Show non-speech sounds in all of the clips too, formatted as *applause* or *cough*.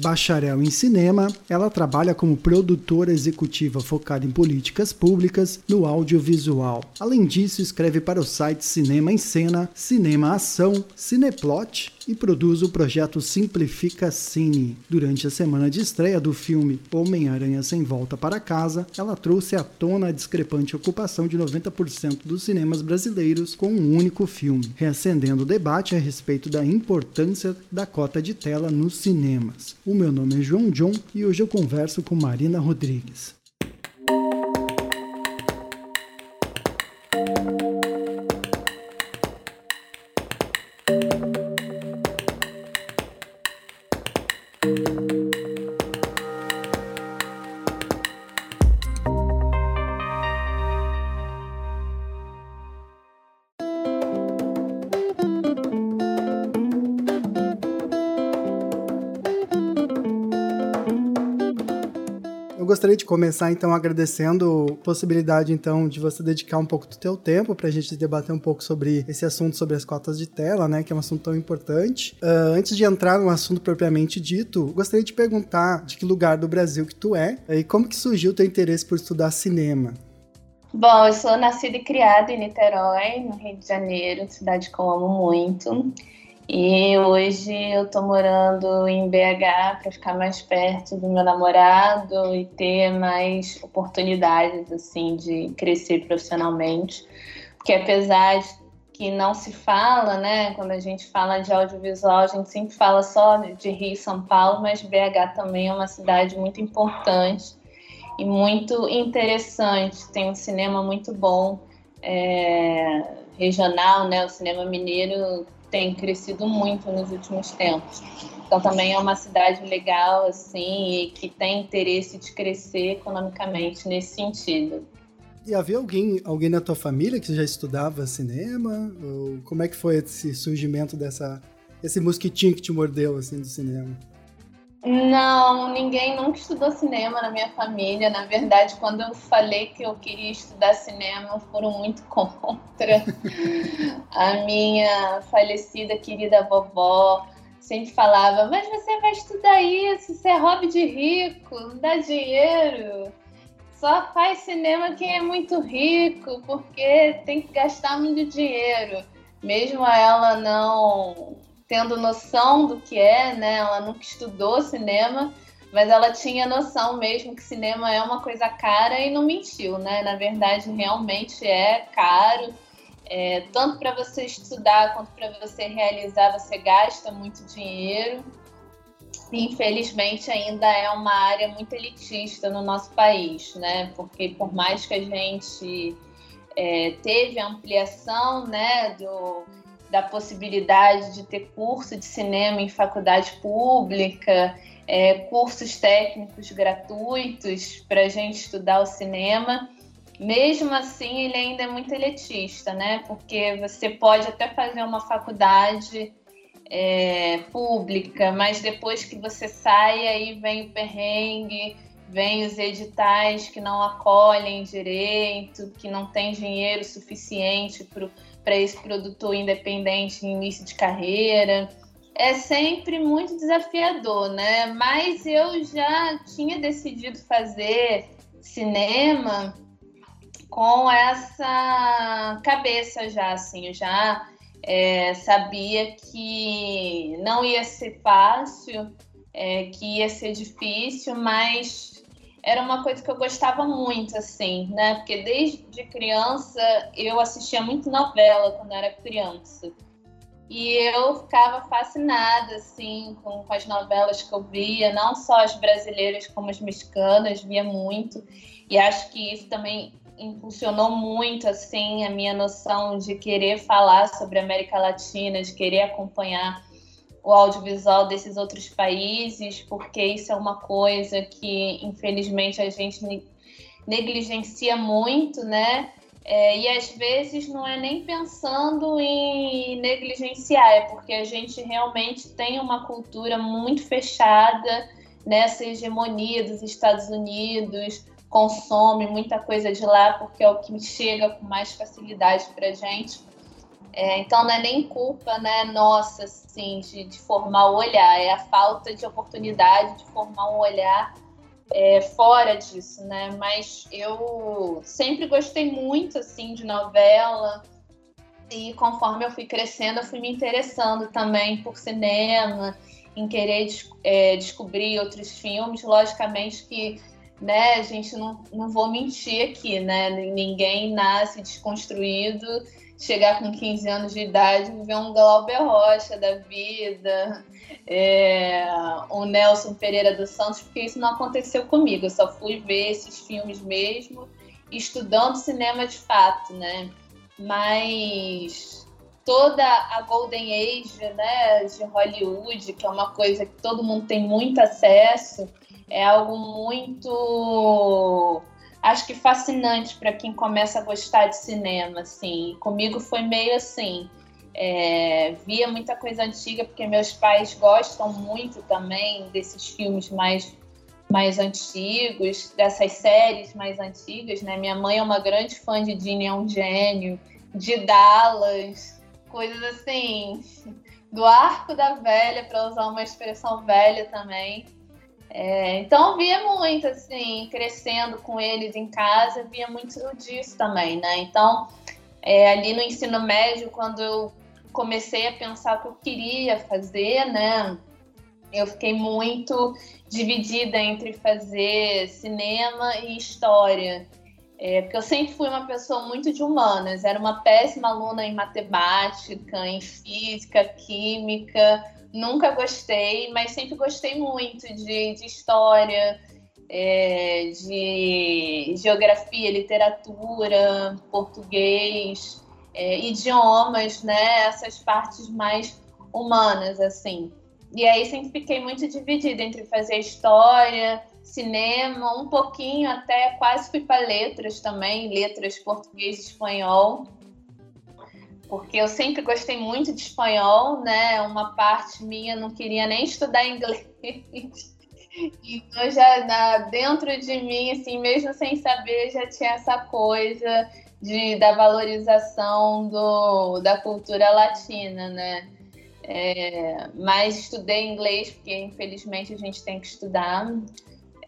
Bacharel em cinema, ela trabalha como produtora executiva focada em políticas públicas no audiovisual. Além disso, escreve para o site Cinema em Cena, Cinema Ação, Cineplot e produz o projeto Simplifica Cine. Durante a semana de estreia do filme Homem-Aranha Sem Volta para Casa, ela trouxe à tona a discrepante ocupação de 90% dos cinemas brasileiros com um único filme, reacendendo o debate a respeito da importância da cota de tela nos cinemas. O meu nome é João John e hoje eu converso com Marina Rodrigues. De começar então agradecendo a possibilidade então de você dedicar um pouco do teu tempo para a gente debater um pouco sobre esse assunto sobre as cotas de tela, né, que é um assunto tão importante. Uh, antes de entrar no assunto propriamente dito, gostaria de perguntar de que lugar do Brasil que tu é e como que surgiu o teu interesse por estudar cinema. Bom, eu sou nascida e criada em Niterói, no Rio de Janeiro, cidade que eu amo muito. E hoje eu tô morando em BH para ficar mais perto do meu namorado e ter mais oportunidades assim de crescer profissionalmente. Porque apesar de que não se fala, né, quando a gente fala de audiovisual, a gente sempre fala só de Rio e São Paulo, mas BH também é uma cidade muito importante e muito interessante. Tem um cinema muito bom é, regional, né? O cinema mineiro tem crescido muito nos últimos tempos. Então também é uma cidade legal assim e que tem interesse de crescer economicamente nesse sentido. E havia alguém, alguém na tua família que já estudava cinema? Ou como é que foi esse surgimento dessa esse mosquitinho que te mordeu assim do cinema? Não, ninguém nunca estudou cinema na minha família. Na verdade, quando eu falei que eu queria estudar cinema, foram muito *laughs* contra. A minha falecida querida vovó sempre falava: Mas você vai estudar isso, isso é hobby de rico, não dá dinheiro. Só faz cinema quem é muito rico, porque tem que gastar muito dinheiro. Mesmo ela não tendo noção do que é, né? Ela nunca estudou cinema, mas ela tinha noção mesmo que cinema é uma coisa cara e não mentiu, né? Na verdade, realmente é caro. É, tanto para você estudar quanto para você realizar, você gasta muito dinheiro. Infelizmente, ainda é uma área muito elitista no nosso país, né? Porque por mais que a gente é, teve ampliação, né, do, da possibilidade de ter curso de cinema em faculdade pública, é, cursos técnicos gratuitos para a gente estudar o cinema. Mesmo assim, ele ainda é muito elitista, né? Porque você pode até fazer uma faculdade é, pública, mas depois que você sai, aí vem o perrengue, vem os editais que não acolhem direito, que não tem dinheiro suficiente para para esse produtor independente em início de carreira. É sempre muito desafiador, né? Mas eu já tinha decidido fazer cinema com essa cabeça já, assim, eu já é, sabia que não ia ser fácil, é, que ia ser difícil, mas era uma coisa que eu gostava muito, assim, né? Porque desde criança eu assistia muito novela quando era criança. E eu ficava fascinada, assim, com, com, as novelas que eu via, não só as brasileiras como as mexicanas, via muito. E acho que isso também impulsionou muito, assim, a minha noção de querer falar sobre a América Latina, de querer acompanhar o audiovisual desses outros países, porque isso é uma coisa que, infelizmente, a gente negligencia muito, né? É, e às vezes não é nem pensando em negligenciar, é porque a gente realmente tem uma cultura muito fechada nessa hegemonia dos Estados Unidos, consome muita coisa de lá porque é o que chega com mais facilidade para gente. É, então não é nem culpa, né, nossa, assim, de, de, formar o olhar, é a falta de oportunidade de formar um olhar é, fora disso, né? Mas eu sempre gostei muito, assim, de novela e conforme eu fui crescendo, eu fui me interessando também por cinema, em querer é, descobrir outros filmes. Logicamente que né, a gente não, não vou mentir aqui, né? Ninguém nasce desconstruído, chegar com 15 anos de idade ver um Glauber Rocha da vida, é, o Nelson Pereira dos Santos, porque isso não aconteceu comigo. Eu só fui ver esses filmes mesmo, estudando cinema de fato, né? Mas toda a Golden Age né, de Hollywood, que é uma coisa que todo mundo tem muito acesso, é algo muito acho que fascinante para quem começa a gostar de cinema, assim. Comigo foi meio assim. É, via muita coisa antiga porque meus pais gostam muito também desses filmes mais mais antigos, dessas séries mais antigas, né? Minha mãe é uma grande fã de Dini é um gênio, de Dallas, coisas assim, do arco da velha, para usar uma expressão velha também. É, então via muito assim, crescendo com eles em casa, via muito disso também, né? Então, é, ali no ensino médio, quando eu comecei a pensar o que eu queria fazer, né? Eu fiquei muito dividida entre fazer cinema e história. É, porque eu sempre fui uma pessoa muito de humanas, era uma péssima aluna em matemática, em física, química, nunca gostei, mas sempre gostei muito de, de história, é, de geografia, literatura, português, é, idiomas, né? Essas partes mais humanas, assim. E aí sempre fiquei muito dividida entre fazer história, cinema, um pouquinho até quase fui para letras também, letras português e espanhol porque eu sempre gostei muito de espanhol, né? Uma parte minha não queria nem estudar inglês. *laughs* Então já na, dentro de mim, assim, mesmo sem saber, já tinha essa coisa de, da valorização do, da cultura latina, né? É, mas estudei inglês porque infelizmente a gente tem que estudar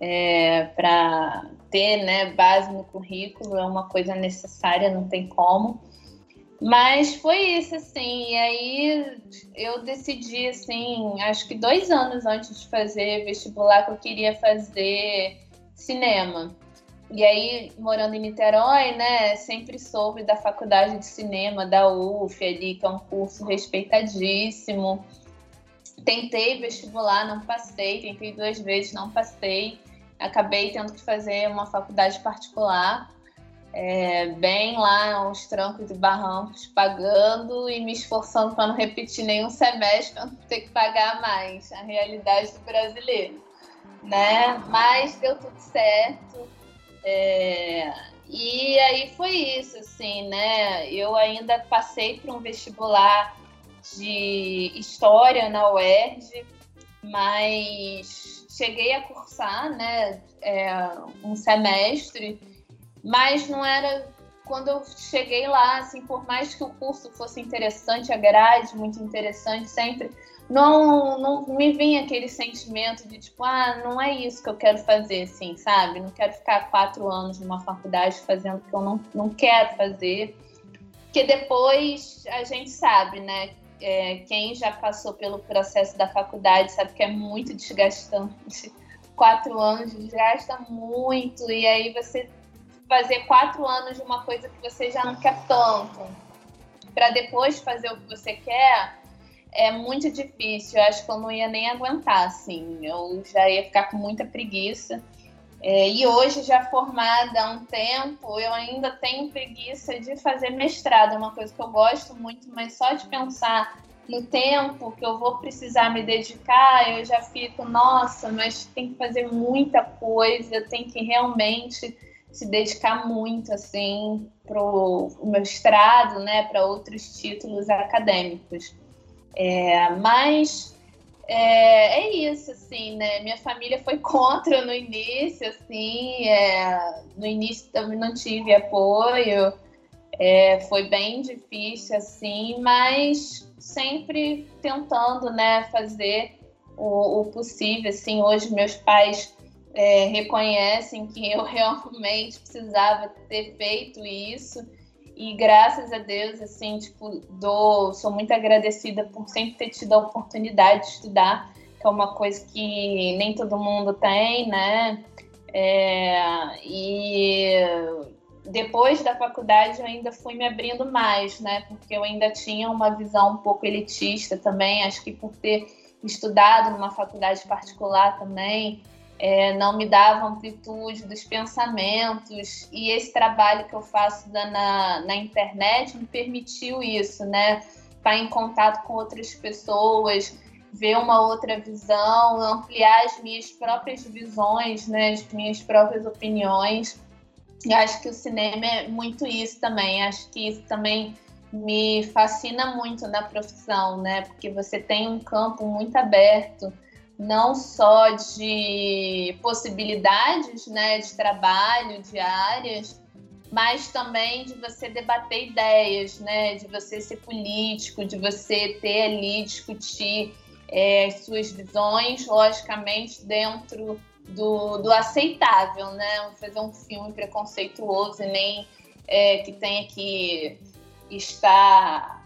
é, para ter né, base no currículo, é uma coisa necessária, não tem como. Mas foi isso, assim. E aí eu decidi, assim, acho que dois anos antes de fazer vestibular, que eu queria fazer cinema. E aí, morando em Niterói, né, sempre soube da faculdade de cinema da UF ali, que é um curso respeitadíssimo. Tentei vestibular, não passei, tentei duas vezes, não passei. Acabei tendo que fazer uma faculdade particular é, bem lá uns trancos e barrancos, pagando e me esforçando para não repetir nenhum semestre, para não ter que pagar mais. A realidade do brasileiro, né? Mas deu tudo certo. É, e aí foi isso, assim, né? Eu ainda passei por um vestibular de história na UERJ, mas cheguei a cursar, né? É, um semestre mas não era quando eu cheguei lá, assim, por mais que o curso fosse interessante, a grade muito interessante sempre, não, não me vinha aquele sentimento de tipo, ah, não é isso que eu quero fazer, assim, sabe? Não quero ficar quatro anos numa faculdade fazendo o que eu não, não quero fazer. Porque depois a gente sabe, né? É, quem já passou pelo processo da faculdade sabe que é muito desgastante. *laughs* Quatro anos desgasta muito, e aí você fazer quatro anos de uma coisa que você já não quer tanto, para depois fazer o que você quer, é muito difícil. Eu acho que eu não ia nem aguentar, assim. Eu já ia ficar com muita preguiça. É, e hoje, já formada há um tempo, eu ainda tenho preguiça de fazer mestrado. É uma coisa que eu gosto muito, mas só de pensar no tempo que eu vou precisar me dedicar, eu já fico, nossa, mas tem que fazer muita coisa, tem que realmente se dedicar muito assim para o mestrado, né, para outros títulos acadêmicos. É, mas é, é, isso, assim, né? Minha família foi *laughs* contra no início, assim, é, no início também não tive apoio. É, foi bem difícil, assim, mas sempre tentando, né, fazer o, o possível, assim. Hoje meus pais é, reconhecem que eu *laughs* realmente precisava ter feito isso e graças a Deus, assim, tipo, dou, sou muito agradecida por sempre ter tido a oportunidade de estudar, que é uma coisa que nem todo mundo tem, né? É, e depois da faculdade eu ainda fui me abrindo mais, né? Porque eu ainda tinha uma visão um pouco elitista também, acho que por ter estudado numa faculdade particular também, é, não me dava amplitude dos pensamentos e esse trabalho que eu faço na, na internet me permitiu isso, né? Estar em contato com outras pessoas, ver uma outra visão, ampliar as minhas próprias visões, né? As minhas próprias opiniões. E acho que o cinema é muito isso também. Acho que isso também me fascina muito na profissão, né? Porque você tem um campo muito aberto não só de possibilidades né, de trabalho, de áreas, mas também de você debater ideias, né, de você ser político, de você ter ali, discutir é, as suas visões, logicamente, dentro do, do aceitável, né? Fazer um filme preconceituoso e nem é, que tenha que estar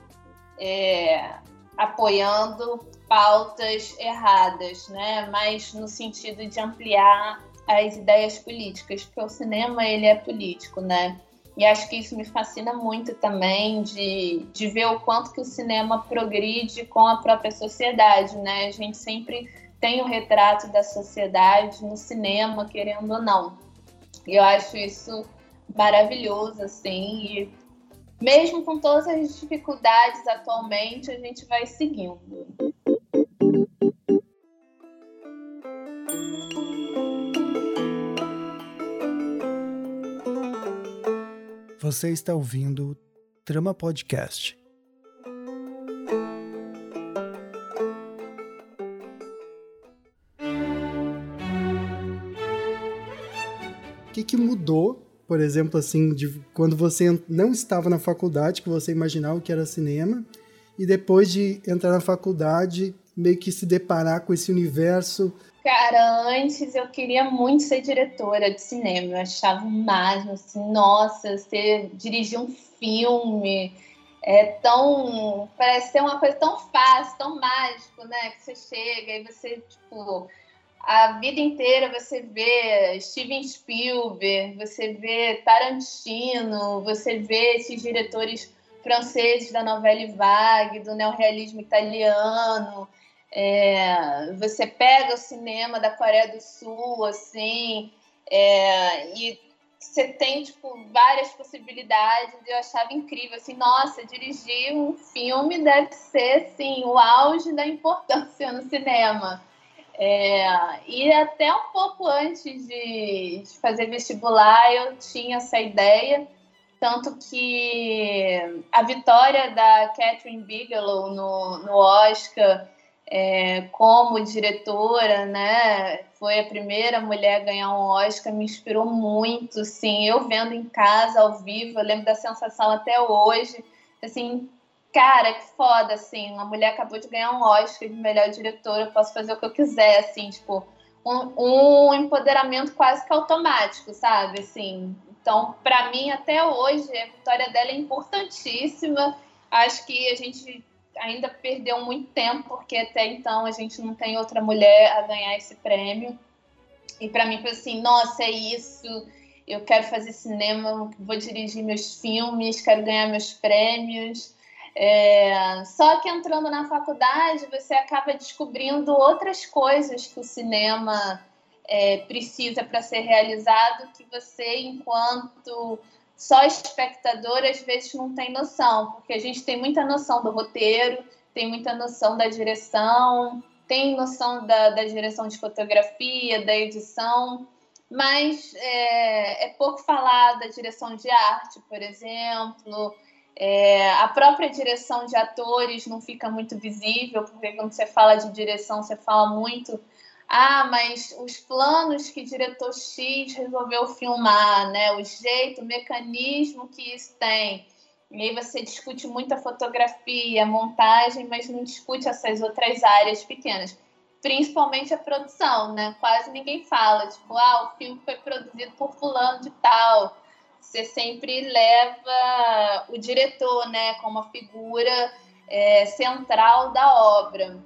é, apoiando pautas erradas, né? Mas no sentido de ampliar as ideias políticas, porque o cinema ele é político, né? E acho que isso me fascina muito também de, de ver o quanto que o cinema progride com a própria sociedade, né? A gente sempre tem o retrato da sociedade no cinema, querendo ou não. E eu acho isso maravilhoso, assim, e mesmo com todas as dificuldades atualmente, a gente vai seguindo. Você está ouvindo Trama Podcast. O que, que mudou, por exemplo, assim, de quando você não estava na faculdade, que você imaginava que era cinema, e depois de entrar na faculdade, meio que se deparar com esse universo Cara, antes eu queria muito ser diretora de cinema. Eu achava o máximo, assim, nossa, você dirigir um filme é tão. Parece ser uma coisa tão fácil, tão mágico, né? Que você chega e você, tipo, a vida inteira você vê Steven Spielberg, você vê Tarantino, você vê esses diretores franceses da novela vague, do neorrealismo italiano. É, você pega o cinema da Coreia do Sul, assim, é, e você tem, tipo, várias possibilidades. Eu achava incrível, assim, nossa, dirigir um filme deve ser, assim, o auge da importância no cinema. É, e até um pouco antes de, de, fazer vestibular, eu tinha essa ideia. Tanto que a vitória da Catherine Bigelow no, no Oscar é, como diretora, né? Foi a primeira mulher a ganhar um Oscar, me inspirou muito, sim. Eu vendo em casa, ao vivo, eu lembro da sensação até hoje, assim, cara, que foda, assim, uma mulher acabou de ganhar um Oscar de melhor diretora, eu posso fazer o que eu quiser, assim, tipo, um, um empoderamento quase que automático, sabe, assim. Então, para mim, até hoje, a vitória dela é importantíssima. Acho que a gente ainda perdeu muito tempo, porque até então a gente não tem outra mulher a ganhar esse prêmio. E para mim foi assim: nossa, é isso. Eu quero fazer cinema, vou dirigir meus filmes, quero ganhar meus prêmios. É... Só que entrando na faculdade, você acaba descobrindo outras coisas que o cinema é, precisa para ser realizado, que você, enquanto só espectador às vezes não tem noção, porque a gente tem muita noção do roteiro, tem muita noção da direção, tem noção da, da direção de fotografia, da edição, mas é, é pouco falado da direção de arte, por exemplo. É, a própria direção de atores não fica muito visível, porque quando você fala de direção, você fala muito ah, mas os planos que diretor X resolveu filmar, né? O jeito, o mecanismo que isso tem. E aí você discute muito a fotografia, a montagem, mas não discute essas outras áreas pequenas. Principalmente a produção, né? Quase ninguém fala, tipo, ah, o filme foi produzido por fulano de tal. Você sempre leva o diretor, né, como a figura é, central da obra.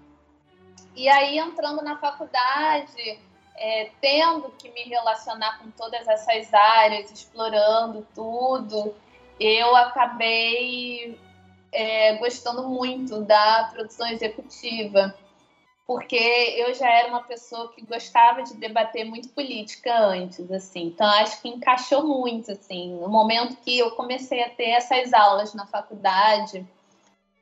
E aí, entrando na faculdade, é, tendo que me relacionar com todas essas áreas, explorando tudo, eu acabei é, gostando muito da produção executiva, porque eu já era uma pessoa que gostava de debater muito política antes, assim. Então acho que encaixou muito, assim, no momento que eu comecei a ter essas aulas na faculdade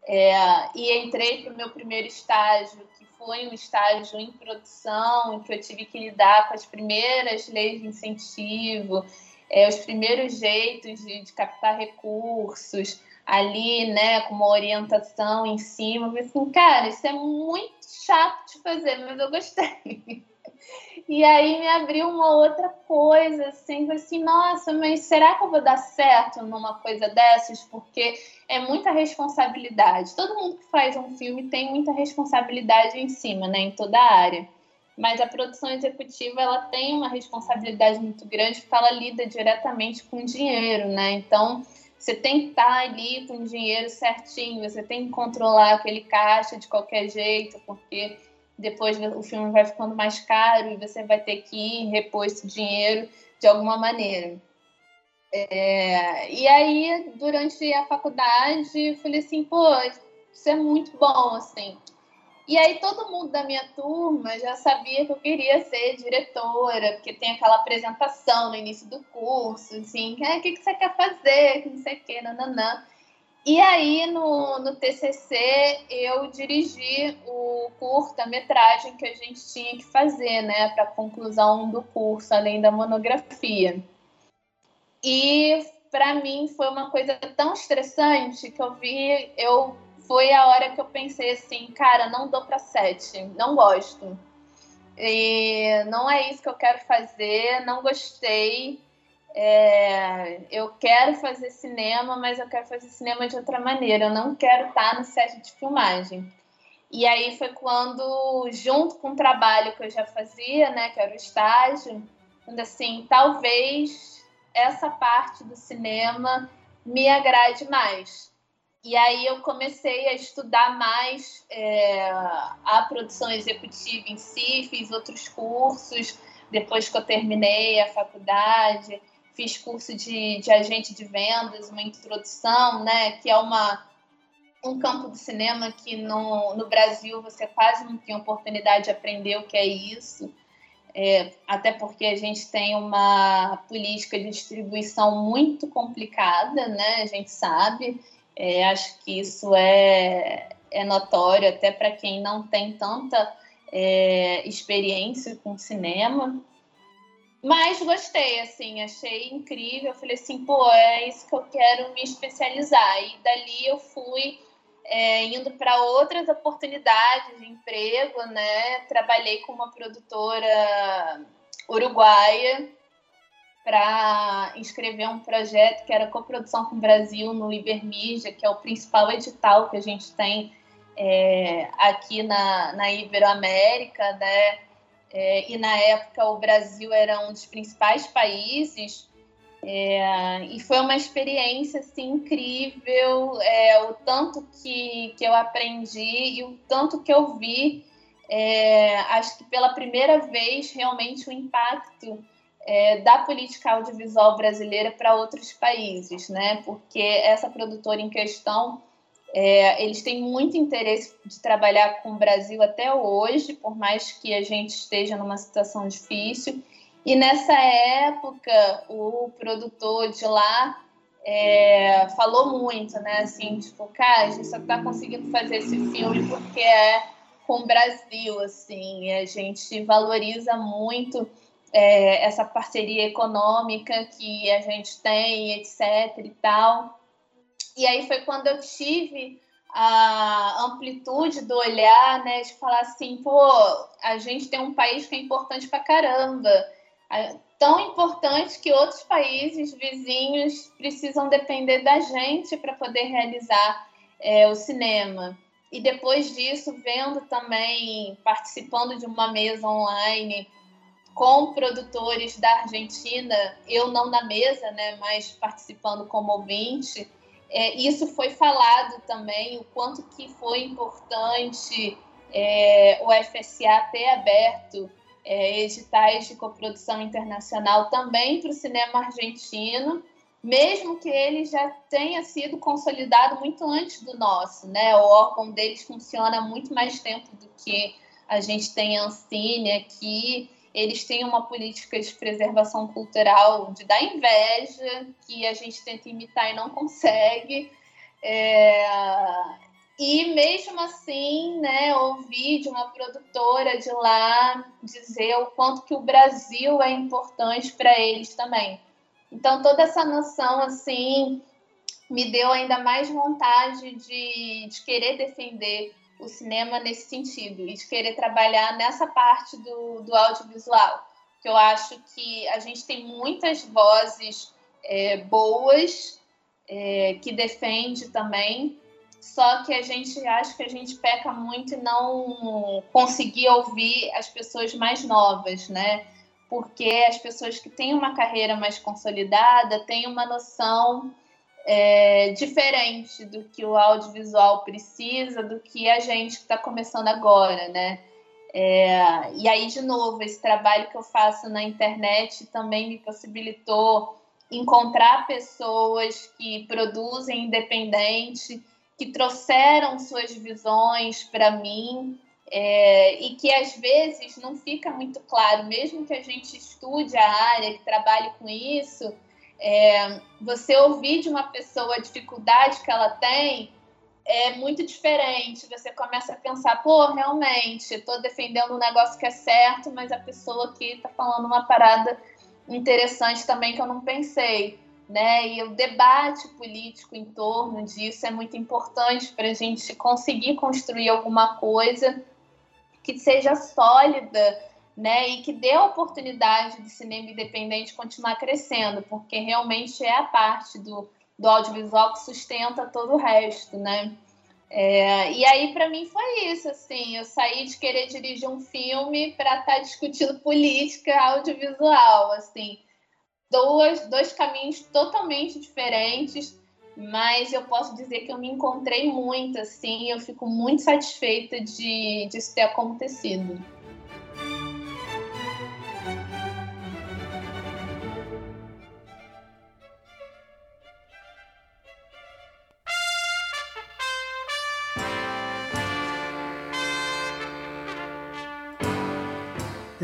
é, e entrei para o meu primeiro estágio, que foi um estágio em produção, em que eu tive que lidar com as primeiras leis de incentivo é, os primeiros jeitos de, de, captar recursos ali, né, com uma orientação em cima. Eu falei assim, cara, isso é muito chato de fazer, mas eu gostei. E aí me abriu uma outra coisa, assim, assim, nossa, mas será que eu vou dar certo numa coisa dessas? Porque é muita responsabilidade. Todo mundo que faz um filme tem muita responsabilidade em cima, né, em toda a área mas a produção executiva ela tem uma responsabilidade muito grande porque ela lida diretamente com dinheiro, né? Então você tem que estar ali com o dinheiro certinho, você tem que controlar aquele caixa de qualquer jeito, porque depois o filme vai ficando mais caro e você vai ter que repor esse dinheiro de alguma maneira. É, e aí, durante a faculdade, eu falei assim, pô, isso é muito bom, assim. E aí todo mundo da minha turma já sabia que eu queria ser diretora, porque tem aquela apresentação no início do curso, assim, ah, o que, que você quer fazer, que não sei o que, nananã. E aí no, no TCC eu dirigi o curta-metragem que a gente tinha que fazer, né, para conclusão do curso, além da monografia. E para mim foi uma coisa tão estressante que eu vi, eu foi a hora que eu pensei assim, cara, não dou para sete, não gosto. E não é isso que eu quero fazer, não gostei. É, eu quero fazer cinema, mas eu quero fazer cinema de outra maneira. Eu não quero estar no set de filmagem. E aí foi quando, junto com o trabalho que eu já fazia, né, que era o estágio, quando assim, talvez essa parte do cinema me agrade mais. E aí eu comecei a estudar mais é, a produção executiva em si, fiz outros cursos depois que eu terminei a faculdade, fiz curso de, de agente de vendas, uma introdução, né, que é uma, um campo do cinema que no, no Brasil você quase não tem oportunidade de aprender o que é isso. É, até porque a gente tem uma política de distribuição muito complicada, né? A gente sabe. É, acho que isso é, é notório até para quem não tem tanta é, experiência com cinema. Mas gostei, assim, achei incrível. Falei assim, pô, é isso que eu quero me especializar. E dali eu fui é, indo para outras oportunidades de emprego, né? Trabalhei com uma produtora uruguaia para inscrever um projeto que era coprodução com o Brasil no Ibermídia, que é o principal edital que a gente tem é, aqui na, na Iberoamérica, né? É, e na época o Brasil era um dos principais países é, e foi uma experiência assim, incrível, é, o tanto que, que eu aprendi e o tanto que eu vi, é, acho que pela primeira vez realmente o impacto é, da política audiovisual brasileira para outros países, né? Porque essa produtora em questão, é, eles têm muito interesse de trabalhar com o Brasil até hoje, por mais que a gente esteja numa situação difícil. E nessa época, o produtor de lá é, falou muito, né? Assim, tipo, cara, a gente só está conseguindo fazer esse filme porque é com o Brasil, assim, a gente valoriza muito é, essa parceria econômica que a gente tem, etc. e tal. E aí foi quando eu tive a amplitude do olhar, né, de falar assim, pô, a gente tem um país que é importante pra caramba. tão importante que outros países vizinhos precisam depender da gente para poder realizar é, o cinema. E depois disso, vendo também, participando de uma mesa online com produtores da Argentina, eu não na mesa, né, mas participando como ouvinte, é, isso foi falado também, o quanto que foi importante é, o FSA ter aberto é, editais de coprodução internacional também para o cinema argentino, mesmo que ele já tenha sido consolidado muito antes do nosso, né? O órgão deles funciona muito mais tempo do que a gente tem a Ancine aqui. Eles têm uma política de preservação cultural de dar inveja, que a gente tenta imitar e não consegue. É, e mesmo assim, né, ouvi de uma produtora de lá dizer o quanto que o Brasil é importante para eles também. Então toda essa noção assim me deu ainda mais vontade de, de querer defender o cinema nesse sentido e de querer trabalhar nessa parte do, do audiovisual. Que eu acho que a gente tem muitas vozes é, boas é, que defende também só que a gente acha que a gente peca muito e não conseguir ouvir as pessoas mais novas, né? Porque as pessoas que têm uma carreira mais consolidada têm uma noção é, diferente do que o audiovisual precisa, do que a gente que está começando agora, né? É, e aí, de novo, esse trabalho que eu faço na internet também me possibilitou encontrar pessoas que produzem independente que trouxeram suas visões para mim é, e que às vezes não fica muito claro, mesmo que a gente estude a área, que trabalhe com isso, é, você ouvir de uma pessoa a dificuldade que ela tem é muito diferente. Você começa a pensar, pô, realmente, estou defendendo um negócio que é certo, mas a pessoa aqui está falando uma parada interessante também que eu não pensei né? E o debate político em torno disso é muito importante para a gente conseguir construir alguma coisa que seja sólida, né? E que dê a oportunidade do cinema independente continuar crescendo, porque realmente é a parte do, do audiovisual que sustenta todo o resto, né? É, e aí, para mim, foi isso. Assim, eu saí de querer dirigir um filme para estar tá discutindo *laughs* política audiovisual. Assim, duas, dois caminhos totalmente diferentes, mas eu posso dizer que eu me encontrei muito, assim, eu fico muito satisfeita de disso ter acontecido.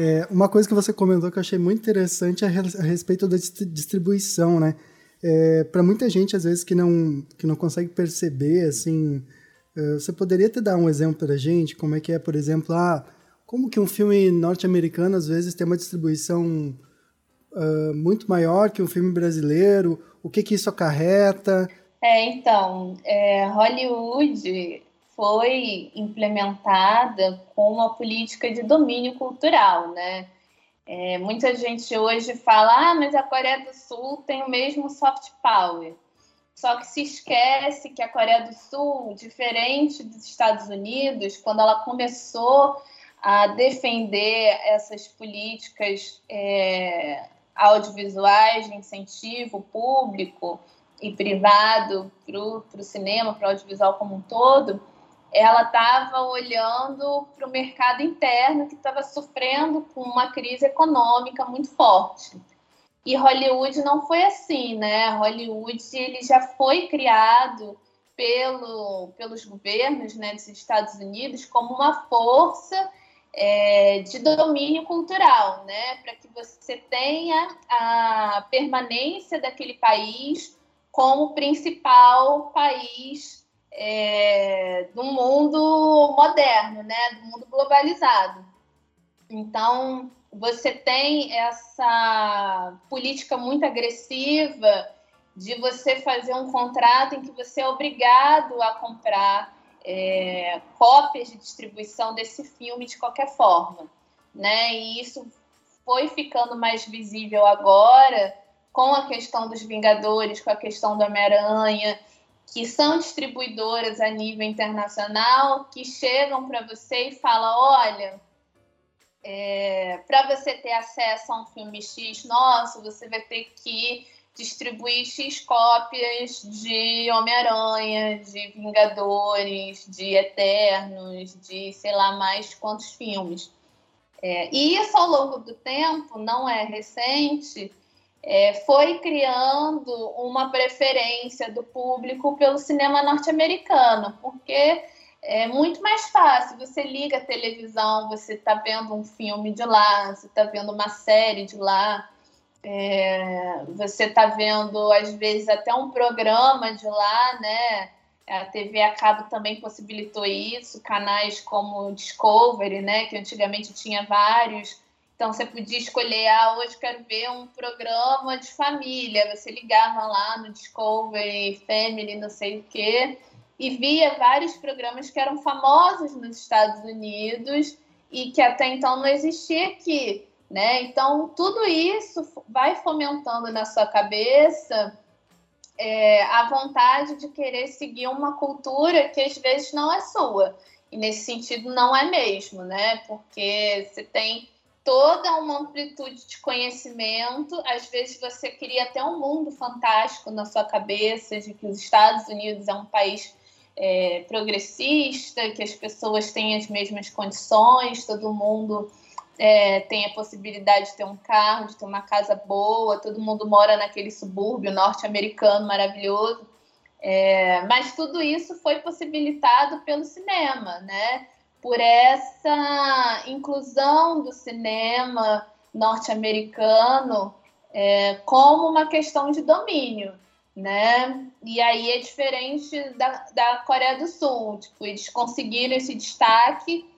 É, uma coisa que você comentou que eu achei muito interessante é a respeito da distribuição, né? É, para muita gente, às vezes, que não, que não consegue perceber, assim, é, você poderia te dar um exemplo para gente? Como é que é, por exemplo, ah, como que um filme norte-americano, às vezes, tem uma distribuição uh, muito maior que um filme brasileiro? O que que isso acarreta? É, então, é, Hollywood foi implementada com uma política de domínio cultural, né? É, muita gente hoje fala, ah, mas a Coreia do Sul tem o mesmo soft power. Só que se esquece que a Coreia do Sul, diferente dos Estados Unidos, quando ela começou a defender essas políticas é, audiovisuais de incentivo público e privado para o cinema, para o audiovisual como um todo, ela estava olhando para o mercado interno que estava sofrendo com uma crise econômica muito forte. E Hollywood não foi assim, né? Hollywood ele já foi criado pelo, pelos governos né, dos Estados Unidos como uma força é, de domínio cultural, né? Para que você tenha a permanência daquele país como principal país é, do mundo moderno, né, do mundo globalizado. Então, você tem essa política muito agressiva de você fazer um contrato em que você é obrigado a comprar é, cópias de distribuição desse filme de qualquer forma, né? E isso foi ficando mais visível agora com a questão dos Vingadores, com a questão do Homem-Aranha, que são distribuidoras a nível internacional, que chegam para você e falam: olha, é, para você ter acesso a um filme X nosso, você vai ter que distribuir X cópias de Homem-Aranha, de Vingadores, de Eternos, de sei lá mais quantos filmes. É, e isso ao longo do tempo, não é recente, é, foi criando uma preferência do público pelo cinema norte-americano, porque é muito mais fácil. Você liga a televisão, você está vendo um filme de lá, você está vendo uma série de lá, é, você está vendo, às vezes, até um programa de lá, né? A TV a cabo também possibilitou isso, canais como Discovery, né, que antigamente tinha vários. Então você podia escolher, ah, hoje quero ver um programa de família. Você ligava lá no Discovery, Family, não sei o quê, e via vários programas que eram famosos nos Estados Unidos e que até então não existia aqui, né? Então tudo isso vai fomentando na sua cabeça é, a vontade de querer seguir uma cultura que às vezes não é sua. E nesse sentido não é mesmo, né? Porque você tem toda uma amplitude de conhecimento, às vezes você cria até um mundo fantástico na sua cabeça de que os Estados Unidos é um país é, progressista, que as pessoas têm as mesmas condições, todo mundo é, tem a possibilidade de ter um carro, de ter uma casa boa, todo mundo mora naquele subúrbio norte-americano maravilhoso. É, mas tudo isso foi possibilitado pelo cinema, né? Por essa inclusão do cinema norte-americano é, como uma questão de domínio, né? E aí é diferente da, da Coreia do Sul, tipo, eles conseguiram esse destaque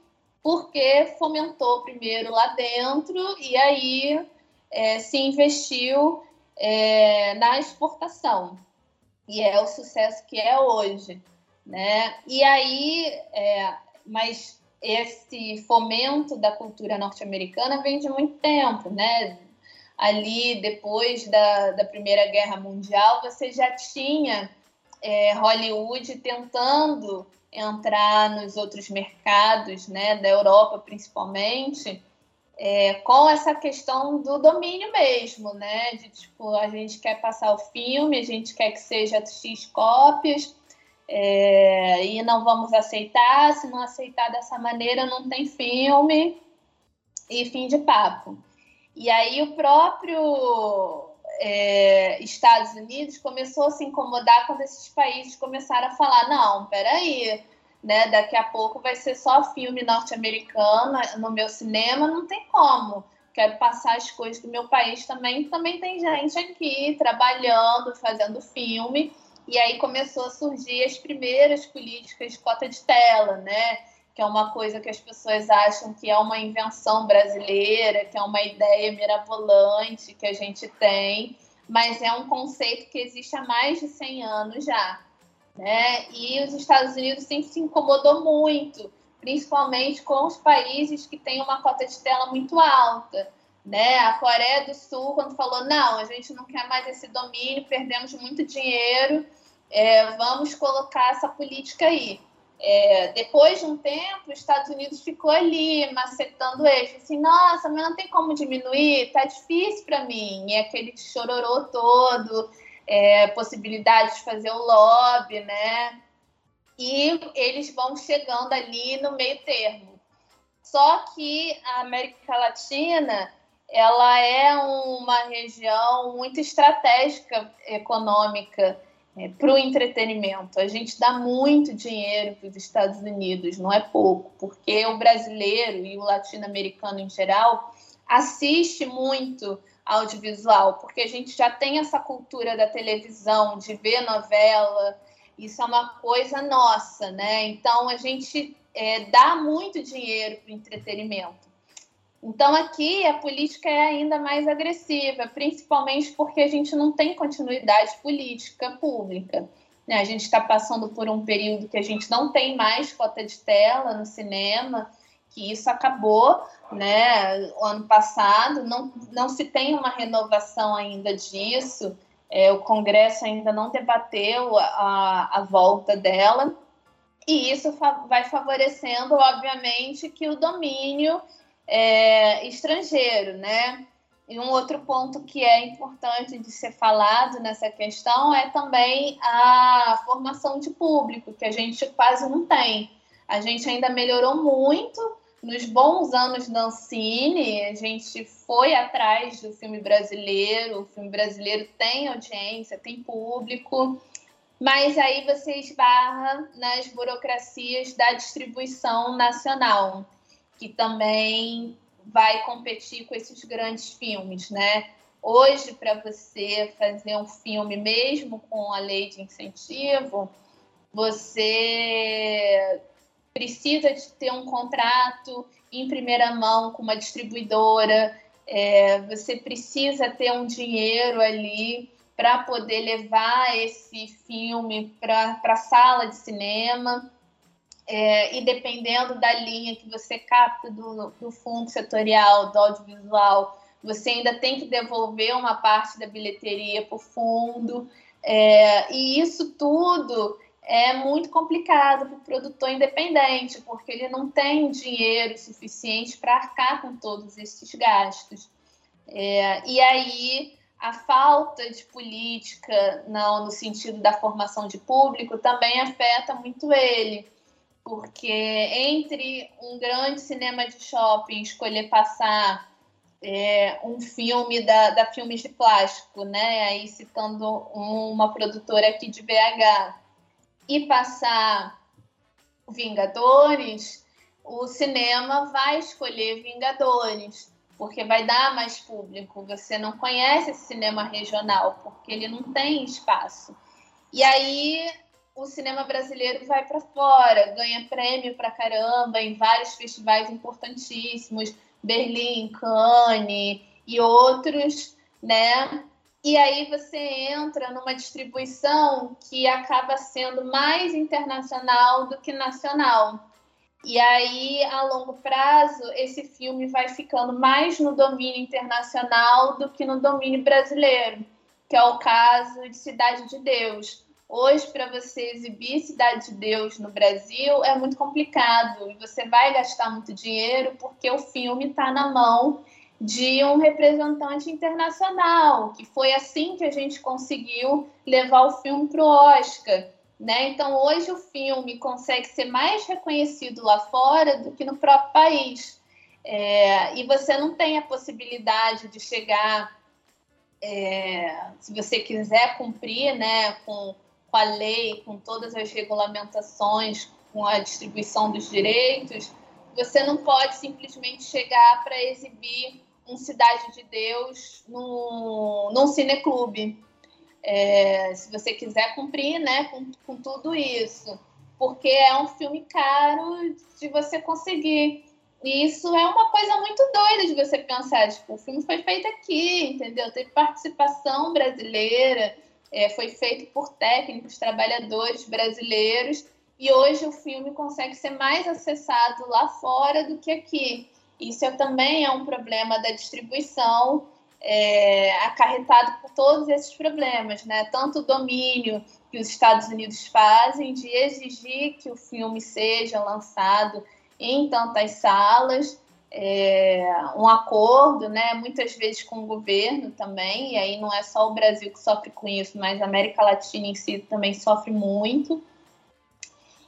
porque fomentou primeiro lá dentro e aí é, se investiu é, na exportação. E é o sucesso que é hoje. Né? E aí, é, mas esse fomento da cultura norte-americana vem de muito tempo, né? Ali, depois da, da Primeira Guerra Mundial, você já tinha é, Hollywood tentando entrar nos outros mercados, né, da Europa principalmente, é, com essa questão do domínio mesmo, né, de tipo, a gente quer passar o filme, a gente quer que seja X cópias, é, e não vamos aceitar, se não aceitar dessa maneira não tem filme, e fim de papo. E aí o próprio é, Estados Unidos começou a se incomodar quando esses países começaram a falar: não, peraí, né, daqui a pouco vai ser só filme norte-americano no meu cinema, não tem como. Quero passar as coisas do meu país também. Também tem gente aqui trabalhando, fazendo filme. E aí começou a surgir as primeiras políticas de cota de tela, né? Que é uma coisa que as pessoas acham que é uma invenção brasileira, que é uma ideia mirabolante que a gente tem, mas é um conceito que existe há mais de 100 anos já. Né? E os Estados Unidos sempre se incomodou muito, principalmente com os países que têm uma cota de tela muito alta. Né? A Coreia do Sul, quando falou, não, a gente não quer mais esse domínio, perdemos muito dinheiro, é, vamos colocar essa política aí. É, depois de um tempo, os Estados Unidos ficou ali, macetando eles, assim, nossa, mas não tem como diminuir, tá difícil para mim. E aquele chororô todo, é, possibilidade de fazer o lobby, né? E eles vão chegando ali no meio termo. Só que a América Latina ela é uma região muito estratégica econômica é, para o entretenimento. A gente dá muito dinheiro para os Estados Unidos, não é pouco, porque o brasileiro e o latino-americano em geral assiste muito audiovisual, porque a gente já tem essa cultura da televisão, de ver novela, isso é uma coisa nossa, né? Então a gente é, dá muito dinheiro para o entretenimento. Então aqui a política é ainda mais agressiva, principalmente porque a gente não tem continuidade política pública. Né? A gente está passando por um período que a gente não tem mais cota de tela no cinema, que isso acabou, né, o ano passado, não, não se tem uma renovação ainda disso, é, o Congresso ainda não debateu a, a volta dela, e isso fa vai favorecendo, obviamente, que o domínio é, estrangeiro, né? E um outro ponto que é importante de ser falado nessa questão é também a formação de público, que a gente quase não tem. A gente ainda melhorou muito nos bons anos da Ancine, a gente foi atrás do filme brasileiro, o filme brasileiro tem audiência, tem público, mas aí você esbarra nas burocracias da distribuição nacional, que também vai competir com esses grandes filmes, né? Hoje, para você fazer um filme, mesmo com a lei de incentivo, você precisa de ter um contrato em primeira mão com uma distribuidora, é, você precisa ter um dinheiro ali para poder levar esse filme para a sala de cinema. É, e dependendo da linha que você capta do, do fundo setorial, do audiovisual, você ainda tem que devolver uma parte da bilheteria para o fundo. É, e isso tudo é muito complicado para o produtor independente, porque ele não tem dinheiro suficiente para arcar com todos esses gastos. É, e aí a falta de política não, no sentido da formação de público também afeta muito ele, porque entre um grande cinema de shopping escolher passar é, um filme da, da Filmes de Plástico, né? Aí citando uma produtora aqui de BH, e passar Vingadores, o cinema vai escolher Vingadores, porque vai dar mais público. Você não conhece esse cinema regional, porque ele não tem espaço. E aí o cinema brasileiro vai para fora, ganha prêmio para caramba em vários festivais importantíssimos, Berlim, Cannes e outros, né? E aí você entra numa distribuição que acaba sendo mais internacional do que nacional. E aí, a longo prazo, esse filme vai ficando mais no domínio internacional do que no domínio brasileiro, que é o caso de Cidade de Deus. Hoje, para você exibir Cidade de Deus no Brasil, é muito complicado e você vai gastar muito dinheiro porque o filme está na mão de um representante internacional, que foi assim que a gente conseguiu levar o filme para o Oscar. Né? Então, hoje o filme consegue ser mais reconhecido lá fora do que no próprio país. É, e você não tem a possibilidade de chegar, é, se você quiser cumprir né, com, com a lei, com todas as regulamentações, com a distribuição dos direitos, você não pode simplesmente chegar para exibir um Cidade de Deus num, num cineclube. É, se você quiser cumprir né, com, com tudo isso. Porque é um filme caro de você conseguir. E isso é uma coisa muito doida de você pensar. Tipo, o filme foi feito aqui, entendeu? Teve participação brasileira, é, foi feito por técnicos, trabalhadores brasileiros. E hoje o filme consegue ser mais acessado lá fora do que aqui. Isso é, também é um problema da distribuição, é, acarretado por todos esses problemas, né? Tanto o domínio que os Estados Unidos fazem de exigir que o filme seja lançado em tantas salas, é, um acordo, né? Muitas vezes com o governo também, e aí não é só o Brasil que sofre com isso, mas a América Latina em si também sofre muito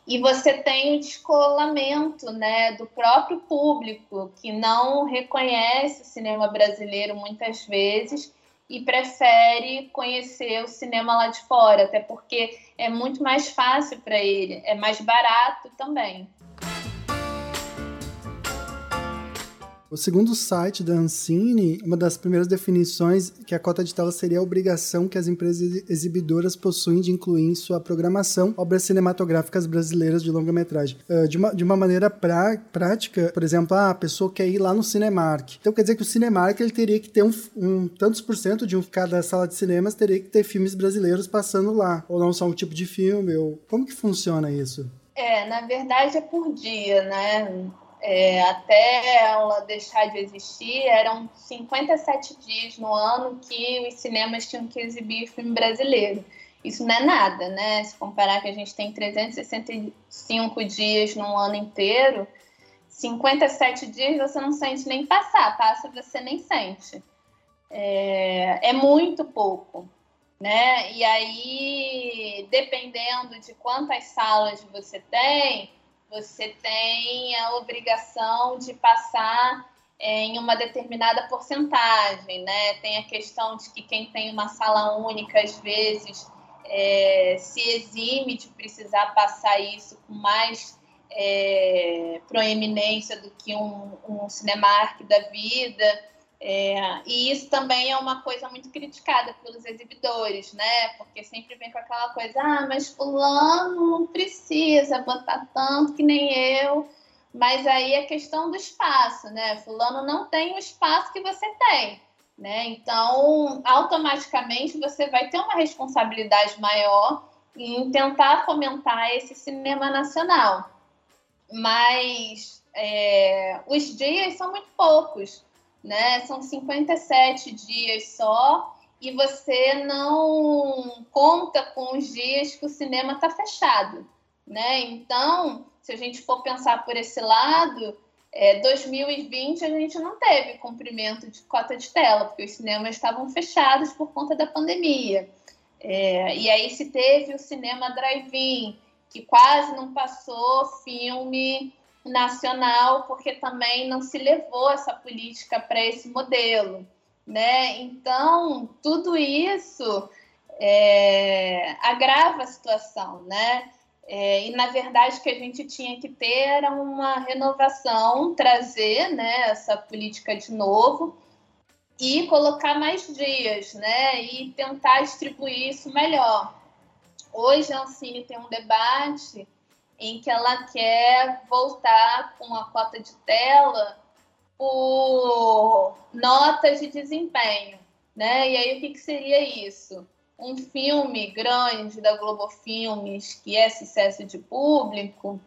e você tem o descolamento né, do próprio público, que não reconhece o cinema brasileiro muitas vezes e prefere conhecer o cinema lá de fora, até porque é muito mais fácil para ele, é mais barato também. O segundo site da Ancine, uma das primeiras definições que a cota de tela seria a obrigação que as empresas exibidoras possuem de incluir em sua programação obras cinematográficas brasileiras de longa-metragem. Uh, de, uma, de uma maneira pra, prática, por exemplo, ah, a pessoa quer ir lá no Cinemark. Então quer dizer que o Cinemark ele teria que ter um, um tantos por cento de um, cada sala de cinemas teria que ter filmes brasileiros passando lá. Ou não só um tipo de filme, ou como que funciona isso? É, na verdade é por dia, né? É, até ela deixar de existir, eram 57 dias no ano que os cinemas tinham que exibir filme brasileiro. Isso não é nada, né? Se comparar que a gente tem 365 dias no ano inteiro, 57 dias você não sente nem passar, passa você nem sente. É, é muito pouco, né? E aí, dependendo de quantas salas você tem, você tem a obrigação de passar é, em uma determinada porcentagem, né? Tem a questão de que quem tem uma sala única, às vezes, é, se exime de precisar passar isso com mais é, proeminência do que um, um Cinemark da vida. É, e isso também é uma coisa muito criticada pelos exibidores, né? Porque sempre vem com aquela coisa, ah, mas fulano não precisa botar tanto que nem eu. Mas aí é questão do espaço, né? Fulano não tem o espaço que você tem, né? Então, automaticamente você vai ter uma responsabilidade maior em tentar fomentar esse cinema nacional. Mas é, os dias são muito poucos né? São 57 dias só e você não conta com os dias que o cinema está fechado, né? Então, se a gente for pensar por esse lado, é, 2020 a gente não teve cumprimento de cota de tela, porque os cinemas estavam fechados por conta da pandemia. É, e aí se teve o cinema drive-in, que quase não passou filme nacional, porque também não se levou essa política para esse modelo. Né? Então, tudo isso é, agrava a situação, né? É, e na verdade o que a gente tinha que ter era uma renovação, trazer né, essa política de novo e colocar mais dias, né? E tentar distribuir isso melhor. Hoje a Ancine tem um debate em que ela quer voltar com a cota de tela por notas de desempenho, né? E aí o que, que seria isso? Um filme grande da Globo Filmes, que é sucesso de público,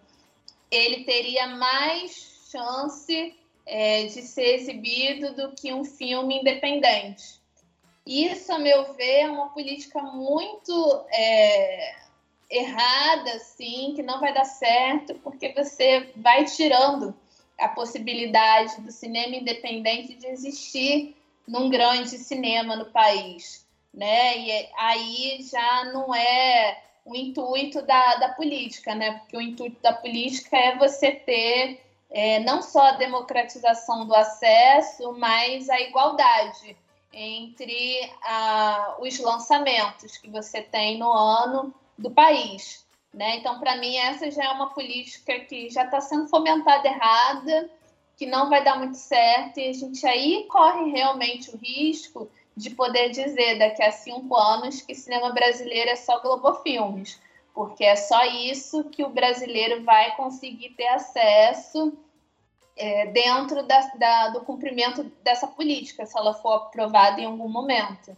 ele teria mais chance é, de ser exibido do que um filme independente. Isso, a meu ver, é uma política muito é, errada, assim, que não vai dar certo, porque você vai tirando a possibilidade do cinema independente de existir num grande cinema no país, né? E aí já não é o intuito da, da política, né? Porque o intuito da política é você ter é, não só a democratização do acesso, mas a igualdade entre a, os lançamentos que você tem no ano do país. Né? Então, para mim, essa já é uma política que já está sendo fomentada errada, que não vai dar muito certo, e a gente aí corre realmente o risco de poder dizer daqui a cinco anos que cinema brasileiro é só Globo Filmes, porque é só isso que o brasileiro vai conseguir ter acesso é, dentro da, da, do cumprimento dessa política, se ela for aprovada em algum momento,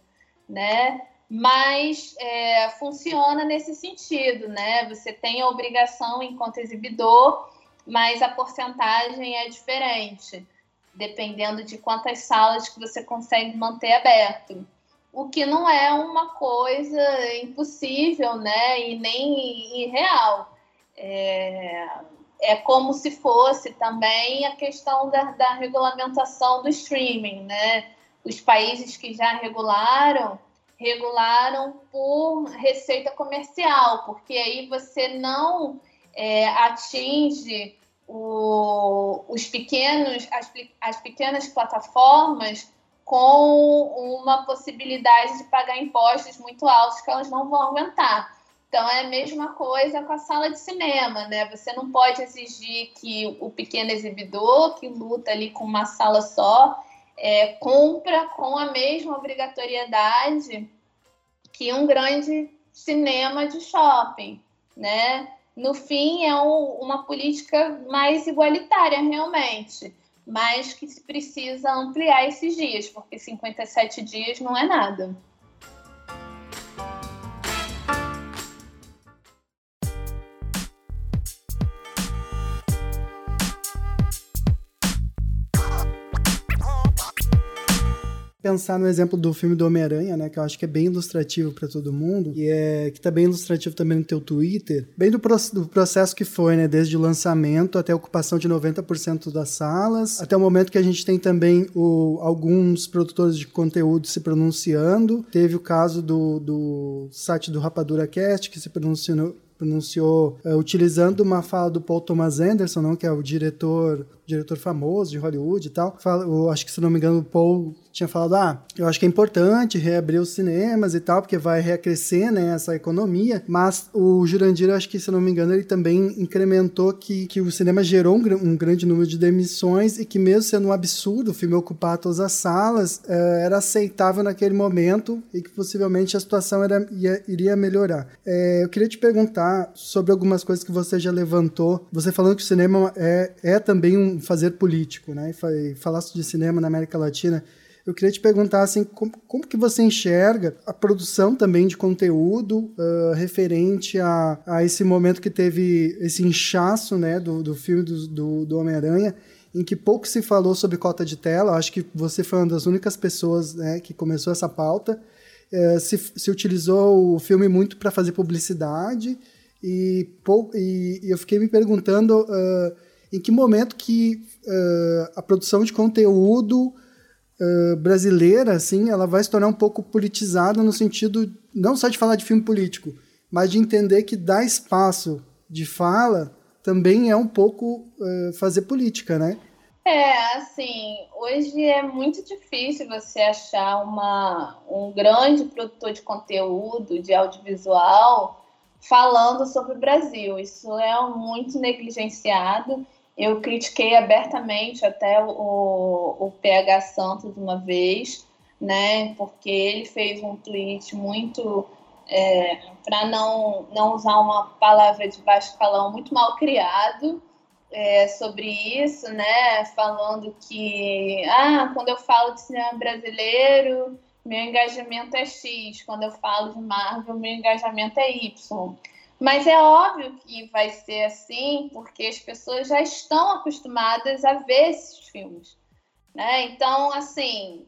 né? Mas é, funciona nesse sentido, né? Você tem a obrigação enquanto exibidor, mas a porcentagem é diferente, dependendo de quantas salas que você consegue manter aberto. O que não é uma coisa impossível, né? E nem irreal. É, é como se fosse também a questão da, da regulamentação do streaming, né? Os países que já regularam regularam por receita comercial, porque aí você não é, atinge o, os pequenos, as, as pequenas plataformas com uma possibilidade de pagar impostos muito altos que elas não vão aguentar. Então é a mesma coisa com a sala de cinema, né? Você não pode exigir que o pequeno exibidor que luta ali com uma sala só é, cumpra com a mesma obrigatoriedade que um grande cinema de shopping, né? No fim, é um, uma política mais igualitária, realmente, mas que se precisa ampliar esses dias, porque 57 dias não é nada. Pensar no exemplo do filme do Homem-Aranha, né, que eu acho que é bem ilustrativo para todo mundo, e é que tá bem ilustrativo também no teu Twitter, bem do, pro, do processo que foi, né, desde o lançamento até a ocupação de 90% das salas, até o momento que a gente tem também o, alguns produtores de conteúdo se pronunciando. Teve o caso do, do site do Rapadura Cast, que se pronunciou pronunciou uh, utilizando uma fala do Paul Thomas Anderson, não, que é o diretor diretor famoso de Hollywood e tal. Fala, eu acho que, se não me engano, o Paul tinha falado: ah, eu acho que é importante reabrir os cinemas e tal, porque vai reacrescer né, essa economia. Mas o Jurandir, acho que, se não me engano, ele também incrementou que, que o cinema gerou um, um grande número de demissões e que, mesmo sendo um absurdo o filme ocupar todas as salas, é, era aceitável naquele momento e que possivelmente a situação era, ia, iria melhorar. É, eu queria te perguntar sobre algumas coisas que você já levantou. Você falando que o cinema é, é também um fazer político, né? E de cinema na América Latina. Eu queria te perguntar assim, como, como que você enxerga a produção também de conteúdo uh, referente a, a esse momento que teve esse inchaço né, do, do filme do, do, do Homem-Aranha, em que pouco se falou sobre cota de tela. Acho que você foi uma das únicas pessoas né, que começou essa pauta. Uh, se, se utilizou o filme muito para fazer publicidade e, e, e, eu fiquei me perguntando uh, em que momento que uh, a produção de conteúdo uh, brasileira, assim, ela vai se tornar um pouco politizada no sentido não só de falar de filme político, mas de entender que dar espaço de fala também é um pouco uh, fazer política, né? É, assim, hoje é muito difícil você achar uma, um grande produtor de conteúdo, de audiovisual, falando sobre o Brasil. Isso é muito negligenciado eu critiquei abertamente até o, o PH Santos uma vez, né? Porque ele fez um tweet muito é, para não, não usar uma palavra de baixo calão, muito mal criado é, sobre isso, né? Falando que ah, quando eu falo de cinema brasileiro, meu engajamento é X, quando eu falo de Marvel, meu engajamento é Y. Mas é óbvio que vai ser assim, porque as pessoas já estão acostumadas a ver esses filmes. Né? Então, assim,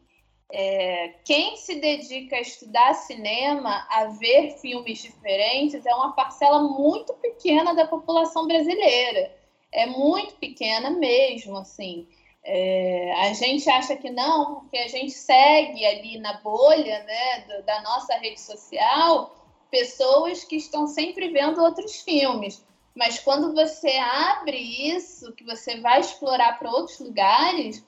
é, quem se dedica a estudar cinema, a ver filmes diferentes, é uma parcela muito pequena da população brasileira. É muito pequena mesmo, assim. É, a gente acha que não, porque a gente segue ali na bolha né, do, da nossa rede social pessoas que estão sempre vendo outros filmes. Mas quando você abre isso, que você vai explorar para outros lugares,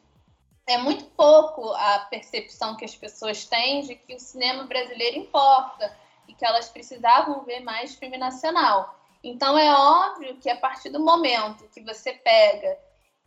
é muito pouco a percepção que as pessoas têm de que o cinema brasileiro importa e que elas precisavam ver mais filme nacional. Então é óbvio que a partir do momento que você pega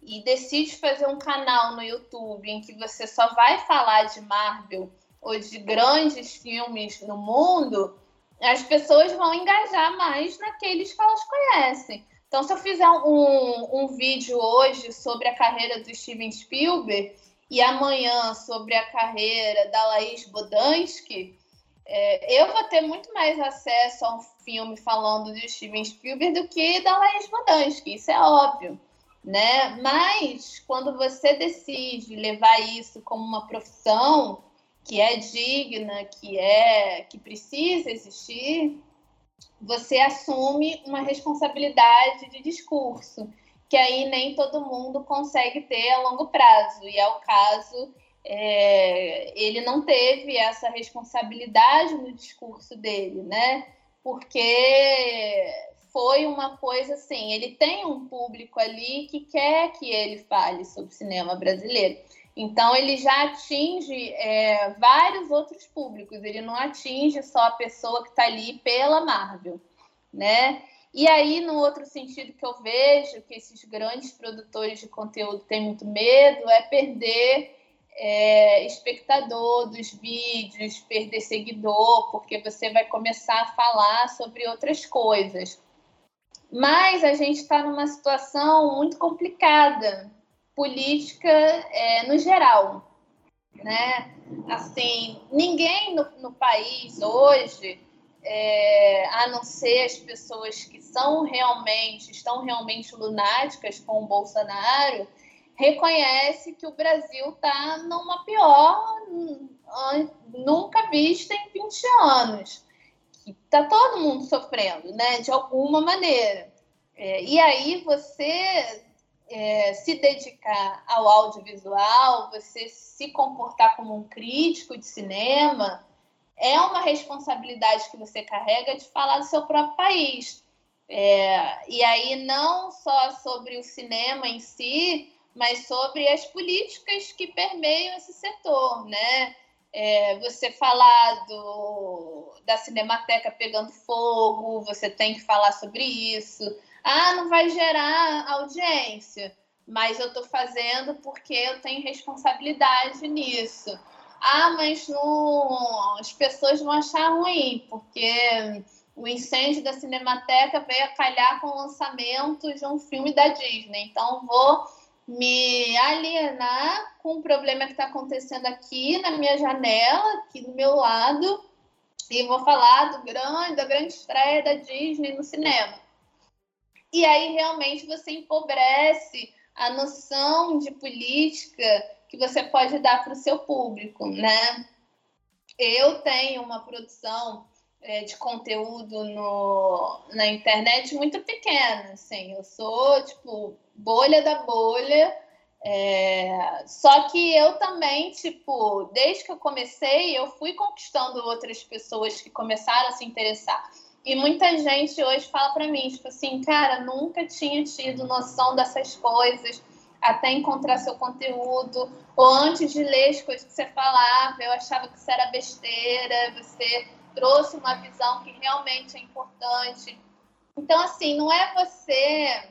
e decide fazer um canal no YouTube em que você só vai falar de Marvel ou de grandes filmes no mundo, as pessoas vão engajar mais naqueles que elas conhecem. Então, se eu fizer um, um vídeo hoje sobre a carreira do Steven Spielberg e amanhã sobre a carreira da Laís Bodansky, é, eu vou ter muito mais acesso a um filme falando de Steven Spielberg do que da Laís Bodansky, isso é óbvio. Né? Mas quando você decide levar isso como uma profissão, que é digna, que é que precisa existir, você assume uma responsabilidade de discurso, que aí nem todo mundo consegue ter a longo prazo. E é o caso, é, ele não teve essa responsabilidade no discurso dele, né? Porque foi uma coisa assim, ele tem um público ali que quer que ele fale sobre cinema brasileiro. Então, ele já atinge é, vários outros públicos, ele não atinge só a pessoa que está ali pela Marvel, né? E aí, no outro sentido que eu vejo que esses grandes produtores de conteúdo têm muito medo é perder é, espectador dos vídeos, perder seguidor, porque você vai começar a falar sobre outras coisas. Mas a gente está numa situação muito complicada, política é, no geral, né? Assim, ninguém no, no país hoje, é, a não ser as pessoas que são realmente, estão realmente lunáticas com o Bolsonaro, reconhece que o Brasil está numa pior nunca vista em 20 anos. Está todo mundo sofrendo, né? De alguma maneira. É, e aí você é, se dedicar ao audiovisual, você se comportar como um crítico de cinema, é uma responsabilidade que você carrega de falar do seu próprio país. É, e aí, não só sobre o cinema em si, mas sobre as políticas que permeiam esse setor, né? É, você falar do, da Cinemateca pegando fogo, você tem que falar sobre isso. Ah, não vai gerar audiência, mas eu estou fazendo porque eu tenho responsabilidade nisso. Ah, mas não, as pessoas vão achar ruim, porque o incêndio da Cinemateca veio a calhar com o lançamento de um filme da Disney. Então, vou me alienar com o problema que está acontecendo aqui na minha janela, aqui do meu lado, e vou falar do grande, da grande estreia da Disney no cinema. E aí realmente você empobrece a noção de política que você pode dar para o seu público, né? Eu tenho uma produção é, de conteúdo no, na internet muito pequena, assim. Eu sou, tipo, bolha da bolha. É... Só que eu também, tipo, desde que eu comecei, eu fui conquistando outras pessoas que começaram a se interessar. E muita gente hoje fala para mim, tipo assim, cara, nunca tinha tido noção dessas coisas até encontrar seu conteúdo, ou antes de ler as coisas que você falava, eu achava que isso era besteira, você trouxe uma visão que realmente é importante. Então, assim, não é você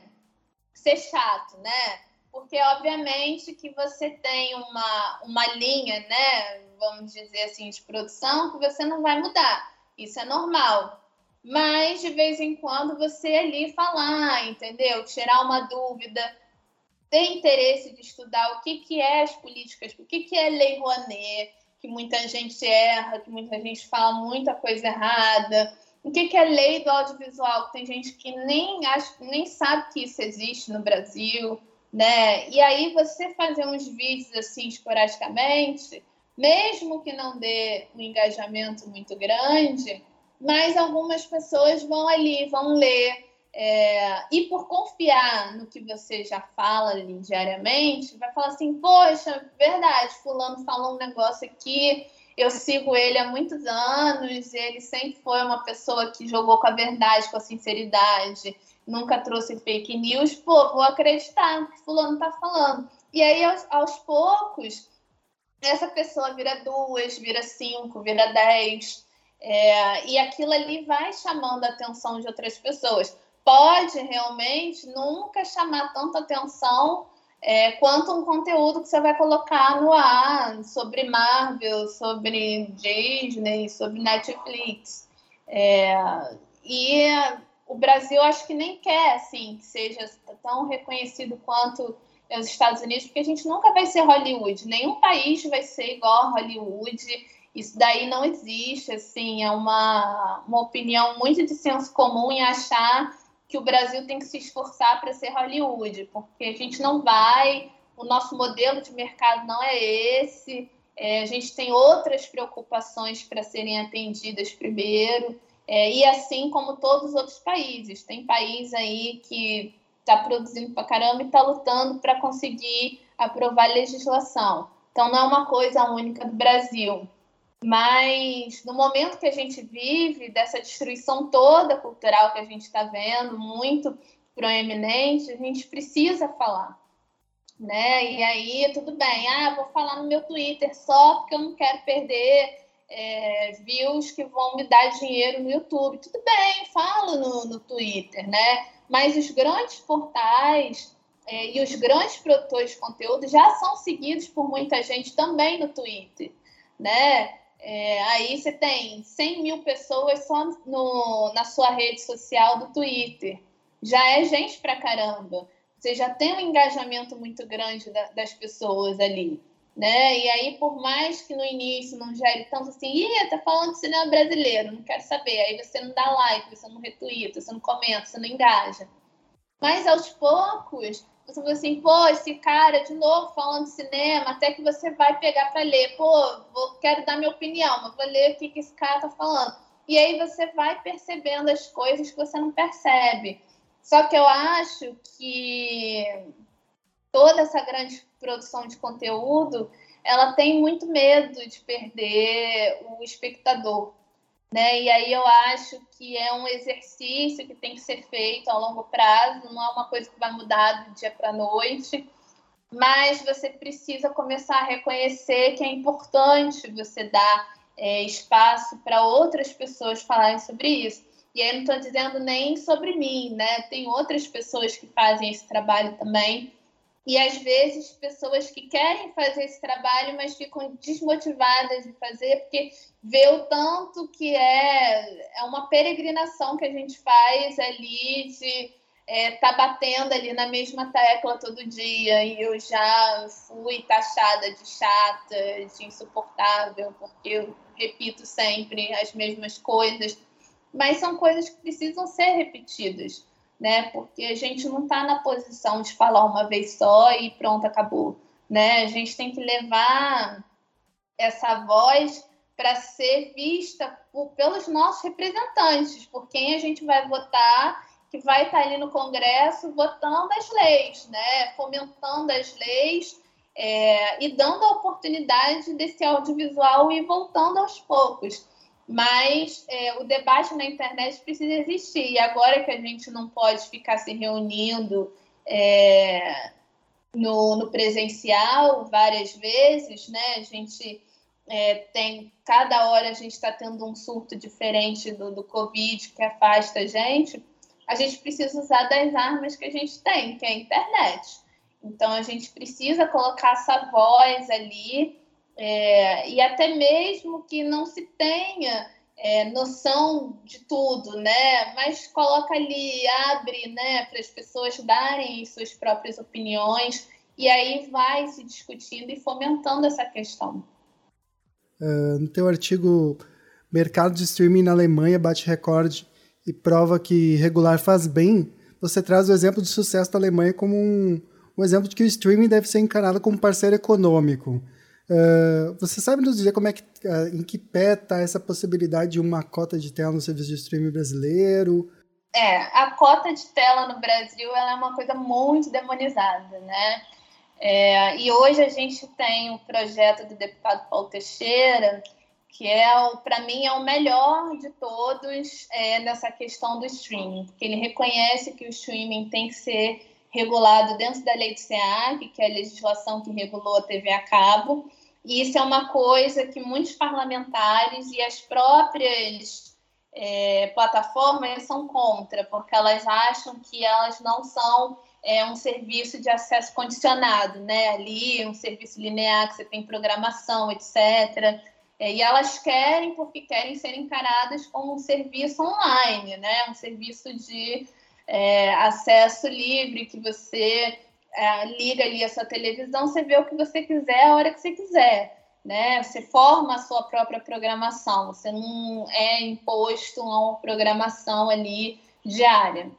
ser chato, né? Porque, obviamente, que você tem uma, uma linha, né? Vamos dizer assim, de produção que você não vai mudar. Isso é normal. Mas, de vez em quando, você ali falar, entendeu? Tirar uma dúvida, ter interesse de estudar o que, que é as políticas, o que, que é Lei Rouanet, que muita gente erra, que muita gente fala muita coisa errada. O que, que é lei do audiovisual? Tem gente que nem, acha, nem sabe que isso existe no Brasil, né? E aí você fazer uns vídeos assim esporadicamente, mesmo que não dê um engajamento muito grande, mas algumas pessoas vão ali, vão ler, é, e por confiar no que você já fala ali diariamente, vai falar assim: poxa, verdade, Fulano falou um negócio aqui, eu sigo ele há muitos anos, ele sempre foi uma pessoa que jogou com a verdade, com a sinceridade, nunca trouxe fake news, pô, vou acreditar no que Fulano está falando. E aí, aos, aos poucos, essa pessoa vira duas, vira cinco, vira dez. É, e aquilo ali vai chamando a atenção de outras pessoas pode realmente nunca chamar tanta atenção é, quanto um conteúdo que você vai colocar no ar sobre Marvel, sobre Disney, sobre Netflix. É, e o Brasil acho que nem quer assim que seja tão reconhecido quanto os Estados Unidos, porque a gente nunca vai ser Hollywood, nenhum país vai ser igual a Hollywood. Isso daí não existe, assim, é uma, uma opinião muito de senso comum em achar que o Brasil tem que se esforçar para ser Hollywood, porque a gente não vai, o nosso modelo de mercado não é esse, é, a gente tem outras preocupações para serem atendidas primeiro, é, e assim como todos os outros países. Tem país aí que está produzindo para caramba e está lutando para conseguir aprovar legislação. Então, não é uma coisa única do Brasil. Mas no momento que a gente vive, dessa destruição toda cultural que a gente está vendo, muito proeminente, a gente precisa falar. Né? E aí, tudo bem, ah, vou falar no meu Twitter só porque eu não quero perder é, views que vão me dar dinheiro no YouTube. Tudo bem, falo no, no Twitter, né? Mas os grandes portais é, e os grandes produtores de conteúdo já são seguidos por muita gente também no Twitter, né? É, aí você tem 100 mil pessoas só no, na sua rede social do Twitter. Já é gente pra caramba. Você já tem um engajamento muito grande da, das pessoas ali. Né? E aí, por mais que no início não gere tanto assim, ih, tá falando de cinema brasileiro, não quero saber. Aí você não dá like, você não retweeta, você não comenta, você não engaja. Mas aos poucos, você fala assim, pô, esse cara de novo falando de cinema, até que você vai pegar para ler, pô, vou, quero dar minha opinião, mas vou ler o que, que esse cara tá falando. E aí você vai percebendo as coisas que você não percebe. Só que eu acho que toda essa grande produção de conteúdo, ela tem muito medo de perder o espectador. Né? E aí eu acho que é um exercício que tem que ser feito a longo prazo, não é uma coisa que vai mudar do dia para a noite, mas você precisa começar a reconhecer que é importante você dar é, espaço para outras pessoas falarem sobre isso. E aí eu não estou dizendo nem sobre mim, né? Tem outras pessoas que fazem esse trabalho também. E às vezes pessoas que querem fazer esse trabalho, mas ficam desmotivadas de fazer, porque vê o tanto que é, é uma peregrinação que a gente faz ali de é, tá batendo ali na mesma tecla todo dia. E eu já fui taxada de chata, de insuportável, porque eu repito sempre as mesmas coisas. Mas são coisas que precisam ser repetidas né? Porque a gente não está na posição de falar uma vez só e pronto, acabou, né? A gente tem que levar essa voz para ser vista por, pelos nossos representantes, por quem a gente vai votar, que vai estar tá ali no Congresso votando as leis, né? Fomentando as leis é, e dando a oportunidade desse audiovisual ir voltando aos poucos mas é, o debate na internet precisa existir. E agora que a gente não pode ficar se reunindo é, no, no, presencial várias vezes, né? A gente é, tem cada hora a gente está tendo um surto diferente do, do Covid que afasta a gente. A gente precisa usar das armas que a gente tem, que é a internet. Então a gente precisa colocar essa voz ali é, e até mesmo que não se tenha é, noção de tudo, né? Mas coloca ali, abre, né, para as pessoas darem suas próprias opiniões e aí vai se discutindo e fomentando essa questão. Uh, no teu artigo Mercado de Streaming na Alemanha bate recorde e prova que regular faz bem, você traz o exemplo de sucesso da Alemanha como um, um exemplo de que o streaming deve ser encarado como parceiro econômico. Uh, você sabe nos dizer como é que, uh, em que pé está essa possibilidade de uma cota de tela no serviço de streaming brasileiro? É, a cota de tela no Brasil é uma coisa muito demonizada, né? É, e hoje a gente tem o projeto do deputado Paulo Teixeira, que é, para mim, é o melhor de todos é, nessa questão do streaming, porque ele reconhece que o streaming tem que ser regulado dentro da lei do SEAC, que é a legislação que regulou a TV a cabo, e isso é uma coisa que muitos parlamentares e as próprias é, plataformas são contra, porque elas acham que elas não são é, um serviço de acesso condicionado, né? Ali, um serviço linear que você tem programação, etc. É, e elas querem, porque querem ser encaradas como um serviço online, né? Um serviço de é, acesso livre que você é, liga ali a sua televisão, você vê o que você quiser a hora que você quiser. Né? Você forma a sua própria programação, você não é imposto a uma programação ali diária.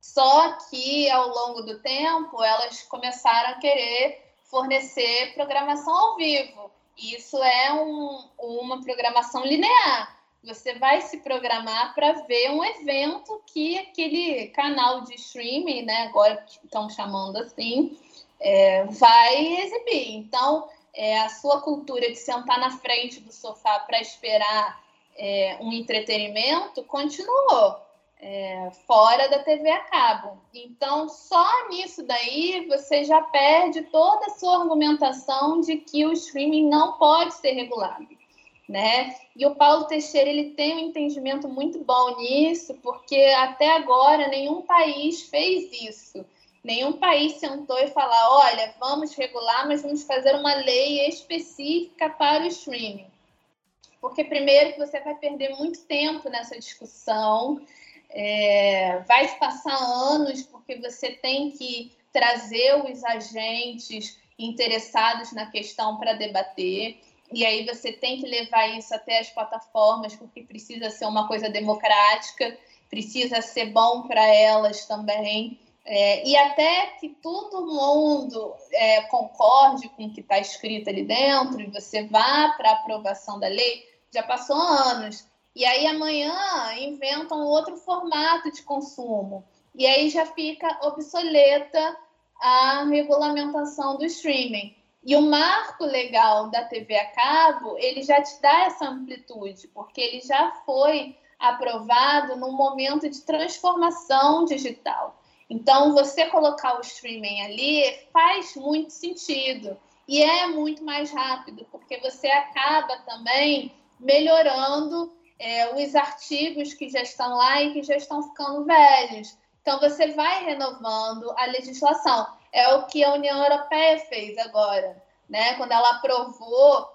Só que ao longo do tempo elas começaram a querer fornecer programação ao vivo. Isso é um, uma programação linear você vai se programar para ver um evento que aquele canal de streaming, né, agora estão chamando assim, é, vai exibir. Então, é, a sua cultura de sentar na frente do sofá para esperar é, um entretenimento continuou é, fora da TV a cabo. Então, só nisso daí você já perde toda a sua argumentação de que o streaming não pode ser regulado né? E o Paulo Teixeira ele tem um entendimento muito bom nisso, porque até agora nenhum país fez isso. Nenhum país sentou e falou: olha, vamos regular, mas vamos fazer uma lei específica para o streaming. Porque, primeiro, você vai perder muito tempo nessa discussão, é, vai passar anos, porque você tem que trazer os agentes interessados na questão para debater. E aí você tem que levar isso até as plataformas, porque precisa ser uma coisa democrática, precisa ser bom para elas também. É, e até que todo mundo é, concorde com o que está escrito ali dentro e você vá para a aprovação da lei, já passou anos. E aí amanhã inventam outro formato de consumo. E aí já fica obsoleta a regulamentação do streaming. E o marco legal da TV a cabo, ele já te dá essa amplitude, porque ele já foi aprovado num momento de transformação digital. Então, você colocar o streaming ali faz muito sentido e é muito mais rápido, porque você acaba também melhorando é, os artigos que já estão lá e que já estão ficando velhos. Então, você vai renovando a legislação. É o que a União Europeia fez agora, né? quando ela aprovou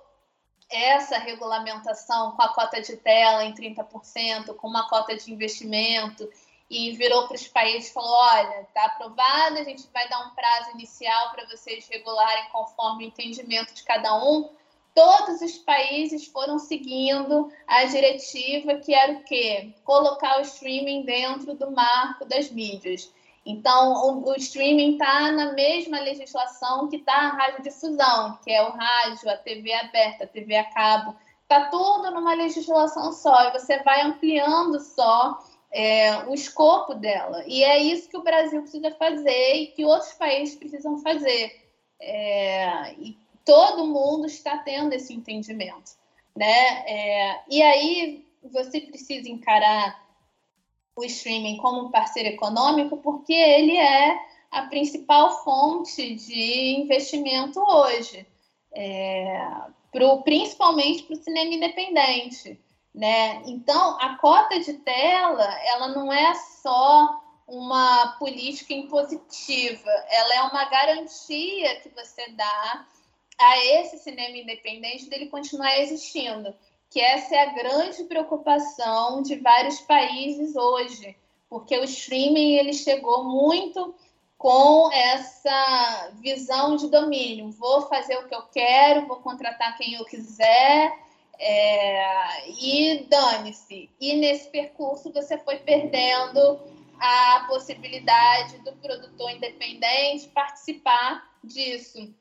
essa regulamentação com a cota de tela em 30%, com uma cota de investimento, e virou para os países e falou: olha, está aprovado, a gente vai dar um prazo inicial para vocês regularem conforme o entendimento de cada um. Todos os países foram seguindo a diretiva que era o quê? Colocar o streaming dentro do marco das mídias. Então, o, o streaming está na mesma legislação que está a radiodifusão, que é o rádio, a TV aberta, a TV a cabo. Está tudo numa legislação só, e você vai ampliando só é, o escopo dela. E é isso que o Brasil precisa fazer e que outros países precisam fazer. É, e todo mundo está tendo esse entendimento. Né? É, e aí você precisa encarar o streaming como parceiro econômico, porque ele é a principal fonte de investimento hoje, é, pro, principalmente para o cinema independente. Né? Então, a cota de tela, ela não é só uma política impositiva, ela é uma garantia que você dá a esse cinema independente dele continuar existindo que essa é a grande preocupação de vários países hoje, porque o streaming ele chegou muito com essa visão de domínio. Vou fazer o que eu quero, vou contratar quem eu quiser é, e dane-se. E nesse percurso você foi perdendo a possibilidade do produtor independente participar disso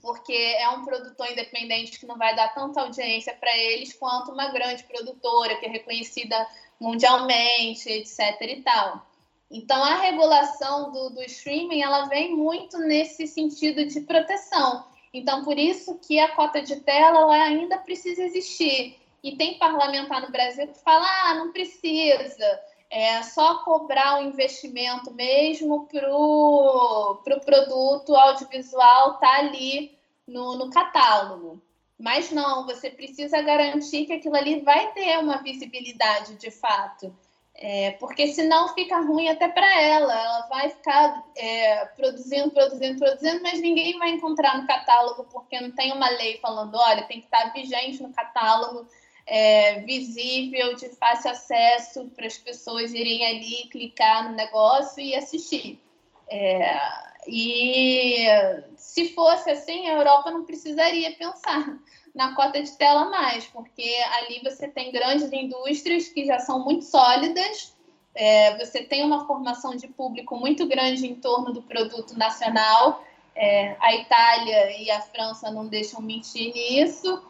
porque é um produtor independente que não vai dar tanta audiência para eles quanto uma grande produtora que é reconhecida mundialmente, etc. e tal. Então, a regulação do, do streaming ela vem muito nesse sentido de proteção. Então, por isso que a cota de tela ainda precisa existir. E tem parlamentar no Brasil que fala: ah, não precisa, é só cobrar o investimento mesmo para o pro produto audiovisual estar tá ali no, no catálogo. Mas não, você precisa garantir que aquilo ali vai ter uma visibilidade de fato. É, porque senão fica ruim até para ela. Ela vai ficar é, produzindo, produzindo, produzindo, mas ninguém vai encontrar no catálogo, porque não tem uma lei falando: olha, tem que estar vigente no catálogo é, visível, de fácil acesso para as pessoas irem ali, clicar no negócio e assistir. É, e se fosse assim, a Europa não precisaria pensar na cota de tela mais, porque ali você tem grandes indústrias que já são muito sólidas, é, você tem uma formação de público muito grande em torno do produto nacional. É, a Itália e a França não deixam mentir nisso.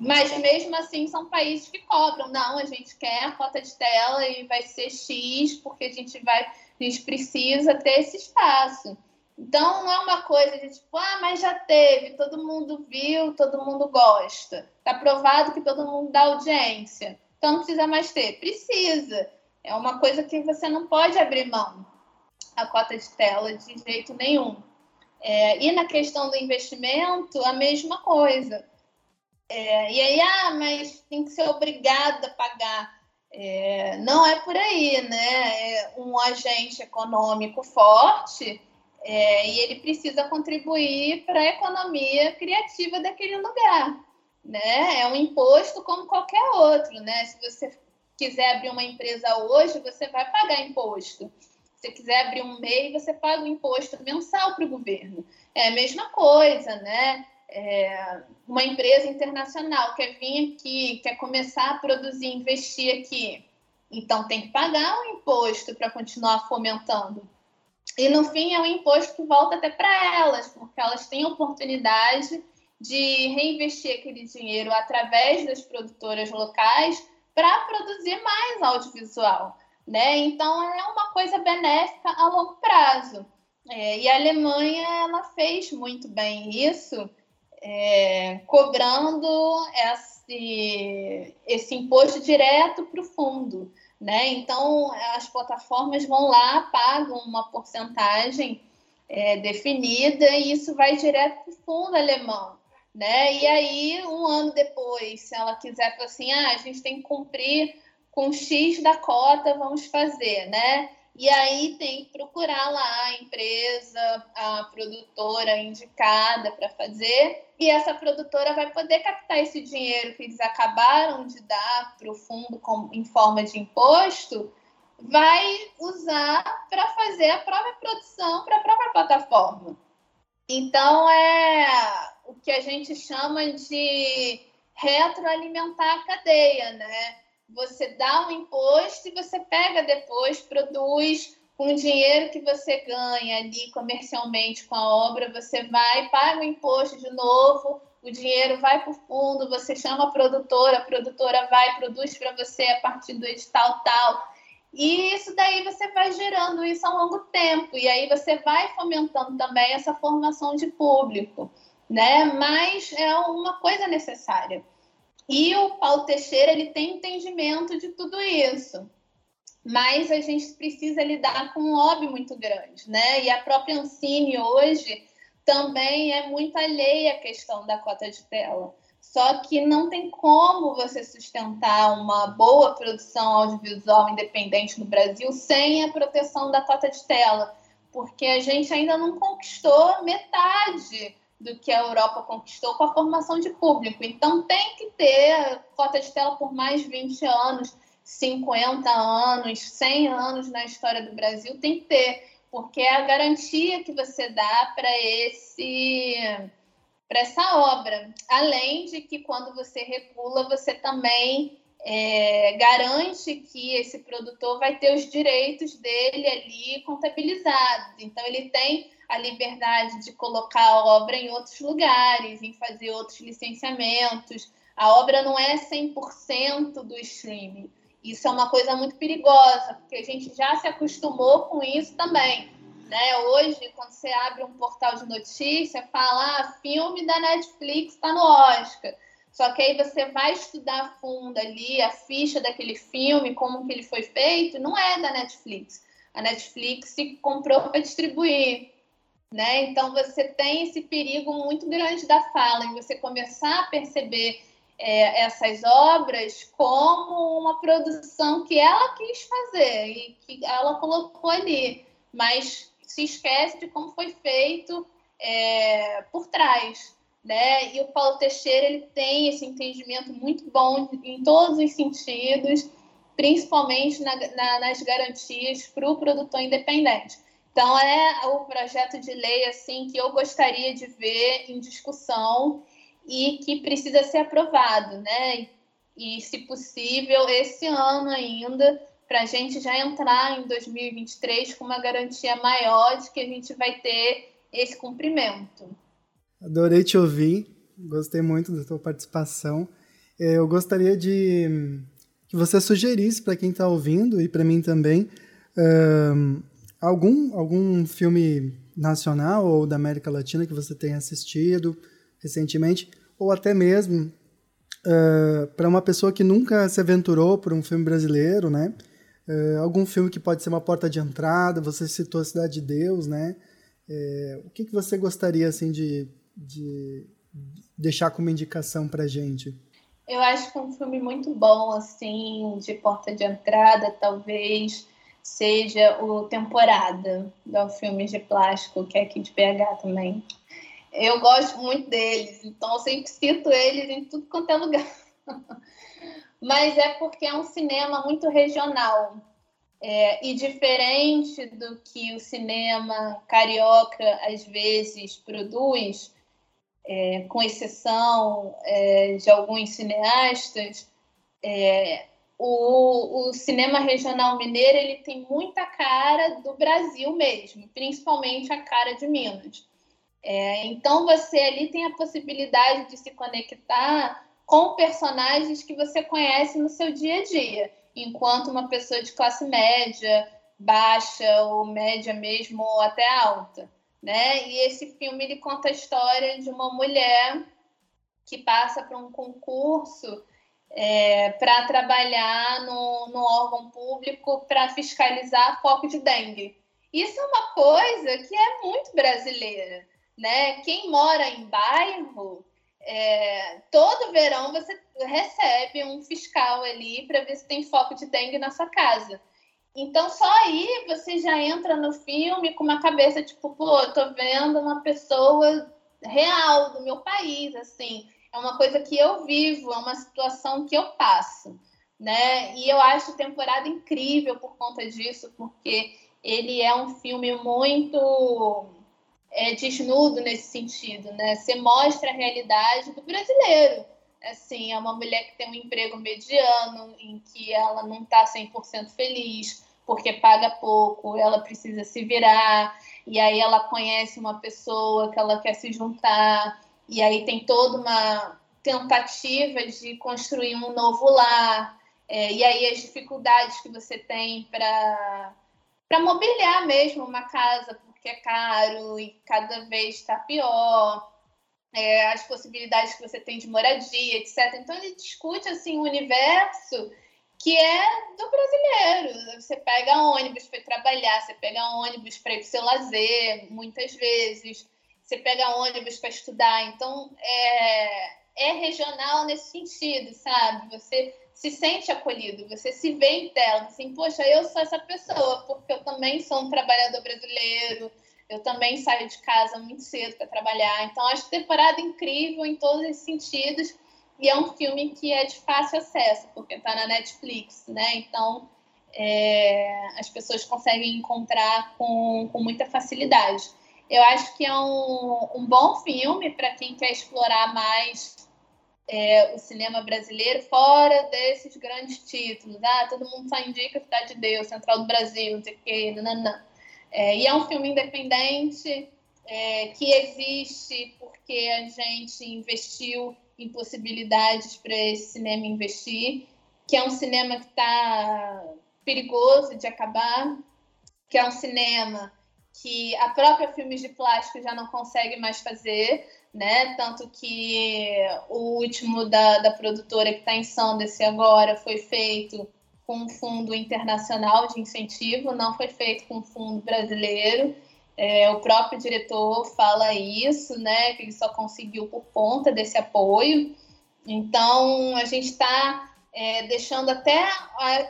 Mas mesmo assim são países que cobram. Não, a gente quer a cota de tela e vai ser X, porque a gente vai, a gente precisa ter esse espaço. Então não é uma coisa de tipo, ah, mas já teve, todo mundo viu, todo mundo gosta. Está provado que todo mundo dá audiência. Então não precisa mais ter. Precisa. É uma coisa que você não pode abrir mão a cota de tela de jeito nenhum. É, e na questão do investimento, a mesma coisa. É, e aí, ah, mas tem que ser obrigada a pagar. É, não é por aí, né? É um agente econômico forte é, e ele precisa contribuir para a economia criativa daquele lugar. Né? É um imposto como qualquer outro. Né? Se você quiser abrir uma empresa hoje, você vai pagar imposto. Se quiser abrir um MEI, você paga o imposto mensal para o governo. É a mesma coisa, né? É, uma empresa internacional quer vir aqui, quer começar a produzir, investir aqui, então tem que pagar um imposto para continuar fomentando E no fim é um imposto que volta até para elas, porque elas têm oportunidade de reinvestir aquele dinheiro através das produtoras locais para produzir mais audiovisual. Né? Então é uma coisa benéfica a longo prazo. É, e a Alemanha ela fez muito bem isso, é, cobrando esse, esse imposto direto para o fundo. Né? Então, as plataformas vão lá, pagam uma porcentagem é, definida e isso vai direto para o fundo alemão. Né? E aí, um ano depois, se ela quiser falar assim, ah, a gente tem que cumprir com X da cota, vamos fazer, né? E aí tem que procurar lá a empresa, a produtora indicada para fazer, e essa produtora vai poder captar esse dinheiro que eles acabaram de dar para o fundo com, em forma de imposto, vai usar para fazer a própria produção para a própria plataforma. Então é o que a gente chama de retroalimentar a cadeia, né? Você dá um imposto e você pega depois, produz com o dinheiro que você ganha ali comercialmente com a obra, você vai, paga o imposto de novo, o dinheiro vai para o fundo, você chama a produtora, a produtora vai, produz para você a partir do edital tal. E isso daí você vai gerando isso ao longo tempo, e aí você vai fomentando também essa formação de público, né? Mas é uma coisa necessária. E o Paulo Teixeira ele tem entendimento de tudo isso. Mas a gente precisa lidar com um lobby muito grande, né? E a própria Ancine hoje também é muito alheia à questão da cota de tela. Só que não tem como você sustentar uma boa produção audiovisual independente no Brasil sem a proteção da cota de tela, porque a gente ainda não conquistou metade do que a Europa conquistou com a formação de público. Então, tem que ter cota de tela por mais de 20 anos, 50 anos, 100 anos na história do Brasil, tem que ter, porque é a garantia que você dá para esse para essa obra. Além de que quando você regula, você também é, garante que esse produtor vai ter os direitos dele ali contabilizados. Então, ele tem a liberdade de colocar a obra em outros lugares, em fazer outros licenciamentos. A obra não é 100% do streaming. Isso é uma coisa muito perigosa, porque a gente já se acostumou com isso também. Né? Hoje, quando você abre um portal de notícia, fala ah, filme da Netflix está no Oscar. Só que aí você vai estudar a fundo ali a ficha daquele filme, como que ele foi feito, não é da Netflix. A Netflix se comprou para distribuir. Né? Então você tem esse perigo muito grande da fala e você começar a perceber é, essas obras como uma produção que ela quis fazer e que ela colocou ali, mas se esquece de como foi feito é, por trás. Né? E o Paulo Teixeira ele tem esse entendimento muito bom em todos os sentidos, principalmente na, na, nas garantias para o produtor independente. Então é o projeto de lei assim que eu gostaria de ver em discussão e que precisa ser aprovado, né? E se possível esse ano ainda para a gente já entrar em 2023 com uma garantia maior de que a gente vai ter esse cumprimento. Adorei te ouvir, gostei muito da tua participação. É, eu gostaria de que você sugerisse para quem está ouvindo e para mim também algum, algum filme nacional ou da América Latina que você tenha assistido recentemente, ou até mesmo uh, para uma pessoa que nunca se aventurou por um filme brasileiro, né? Uh, algum filme que pode ser uma porta de entrada, você citou a Cidade de Deus, né? Uh, o que, que você gostaria assim de, de deixar como indicação para gente? Eu acho que é um filme muito bom, assim, de porta de entrada, talvez seja o Temporada, do filme de plástico, que é aqui de BH também. Eu gosto muito deles, então eu sempre cito eles em tudo quanto é lugar. *laughs* Mas é porque é um cinema muito regional. É, e diferente do que o cinema carioca às vezes produz, é, com exceção é, de alguns cineastas, é, o, o cinema regional mineiro ele tem muita cara do Brasil mesmo, principalmente a cara de Minas. É, então você ali tem a possibilidade de se conectar com personagens que você conhece no seu dia a dia, enquanto uma pessoa de classe média, baixa ou média mesmo ou até alta, né? E esse filme ele conta a história de uma mulher que passa por um concurso é, para trabalhar no, no órgão público para fiscalizar foco de dengue. Isso é uma coisa que é muito brasileira, né? Quem mora em bairro, é, todo verão você recebe um fiscal ali para ver se tem foco de dengue na sua casa. Então, só aí você já entra no filme com uma cabeça tipo, pô, eu tô vendo uma pessoa real do meu país, assim é uma coisa que eu vivo, é uma situação que eu passo, né? E eu acho temporada incrível por conta disso, porque ele é um filme muito é, desnudo nesse sentido, né? Você mostra a realidade do brasileiro. Assim, é uma mulher que tem um emprego mediano, em que ela não está 100% feliz, porque paga pouco, ela precisa se virar, e aí ela conhece uma pessoa que ela quer se juntar, e aí tem toda uma tentativa de construir um novo lar, é, e aí as dificuldades que você tem para para mobiliar mesmo uma casa, porque é caro e cada vez está pior, é, as possibilidades que você tem de moradia, etc. Então ele discute assim o universo que é do brasileiro. Você pega ônibus para trabalhar, você pega ônibus para ir para o seu lazer, muitas vezes você pega ônibus para estudar. Então, é, é regional nesse sentido, sabe? Você se sente acolhido, você se vê em tela, assim, poxa, eu sou essa pessoa, porque eu também sou um trabalhador brasileiro, eu também saio de casa muito cedo para trabalhar. Então, acho temporada incrível em todos esses sentidos. E é um filme que é de fácil acesso, porque está na Netflix, né? Então, é, as pessoas conseguem encontrar com, com muita facilidade. Eu acho que é um, um bom filme para quem quer explorar mais é, o cinema brasileiro fora desses grandes títulos. Ah, todo mundo só indica Cidade de Deus, Central do Brasil, não sei o quê, nananã. É, e é um filme independente é, que existe porque a gente investiu em possibilidades para esse cinema investir, que é um cinema que está perigoso de acabar, que é um cinema que a própria Filmes de Plástico já não consegue mais fazer, né? Tanto que o último da, da produtora que está em Sundance agora foi feito com um fundo internacional de incentivo, não foi feito com um fundo brasileiro. É, o próprio diretor fala isso, né? Que ele só conseguiu por conta desse apoio. Então, a gente está é, deixando até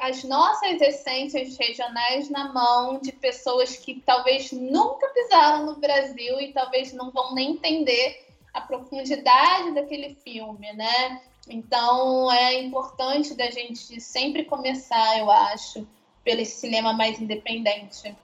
as nossas essências regionais na mão de pessoas que talvez nunca pisaram no Brasil e talvez não vão nem entender a profundidade daquele filme, né? Então é importante da gente sempre começar, eu acho, pelo cinema mais independente.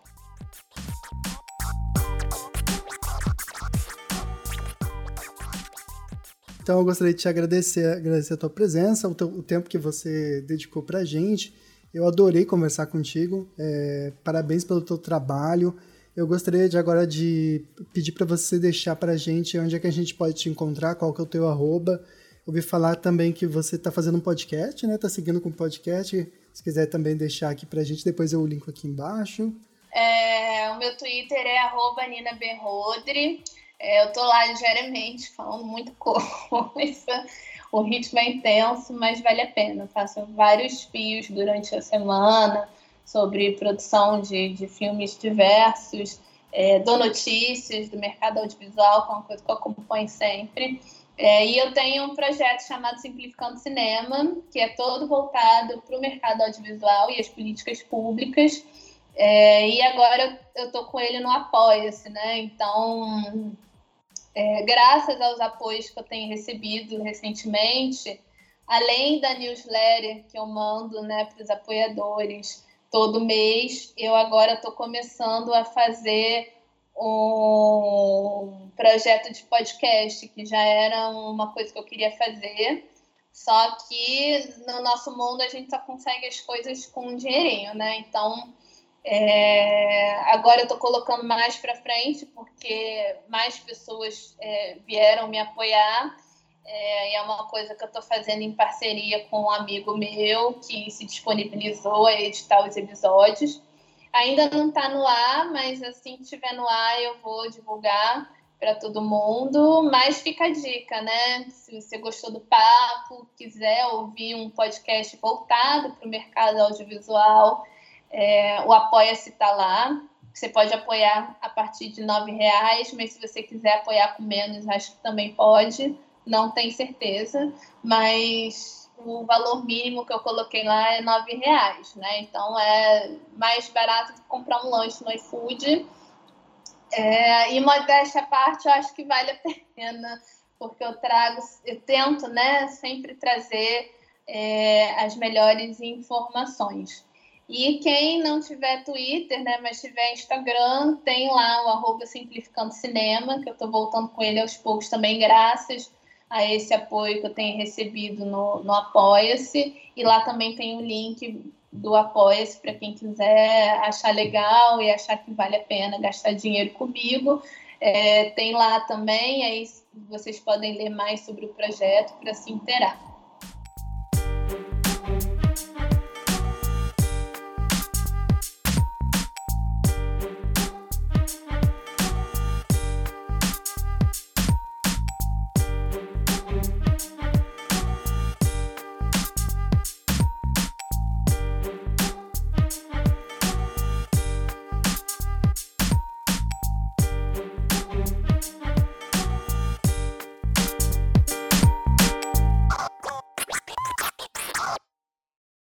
Então eu gostaria de te agradecer, agradecer a tua presença, o, teu, o tempo que você dedicou para a gente. Eu adorei conversar contigo. É, parabéns pelo teu trabalho. Eu gostaria de agora de pedir para você deixar para a gente onde é que a gente pode te encontrar, qual que é o teu arroba. Ouvi falar também que você está fazendo um podcast, né? Está seguindo com um podcast. Se quiser também deixar aqui para a gente, depois eu linko aqui embaixo. É, o meu Twitter é arroba Nina Berrodri. É, eu tô lá diariamente falando muita *laughs* coisa. O ritmo é intenso, mas vale a pena. faço vários fios durante a semana sobre produção de, de filmes diversos. É, dou notícias do mercado audiovisual, que é uma coisa que eu acompanho sempre. É, e eu tenho um projeto chamado Simplificando Cinema, que é todo voltado para o mercado audiovisual e as políticas públicas. É, e agora eu estou com ele no Apoia-se, né? Então, é, graças aos apoios que eu tenho recebido recentemente, além da newsletter que eu mando né, para os apoiadores todo mês, eu agora estou começando a fazer um projeto de podcast, que já era uma coisa que eu queria fazer, Só que no nosso mundo a gente só consegue as coisas com um dinheirinho, né? Então, é, agora eu estou colocando mais para frente porque mais pessoas é, vieram me apoiar. É, e é uma coisa que eu estou fazendo em parceria com um amigo meu que se disponibilizou a editar os episódios. Ainda não está no ar, mas assim que estiver no ar eu vou divulgar para todo mundo. Mas fica a dica, né? Se você gostou do papo, quiser ouvir um podcast voltado para o mercado audiovisual, é, o Apoia-se está lá. Você pode apoiar a partir de R$ reais, mas se você quiser apoiar com menos, acho que também pode. Não tenho certeza, mas o valor mínimo que eu coloquei lá é R$ reais, né? Então é mais barato que comprar um lanche no iFood. É, e modéstia à parte, eu acho que vale a pena, porque eu trago, eu tento, né, sempre trazer é, as melhores informações. E quem não tiver Twitter, né, mas tiver Instagram, tem lá o arroba Simplificando Cinema, que eu estou voltando com ele aos poucos também, graças a esse apoio que eu tenho recebido no, no Apoia-se. E lá também tem o link do Apoia-se para quem quiser achar legal e achar que vale a pena gastar dinheiro comigo. É, tem lá também, aí vocês podem ler mais sobre o projeto para se interar.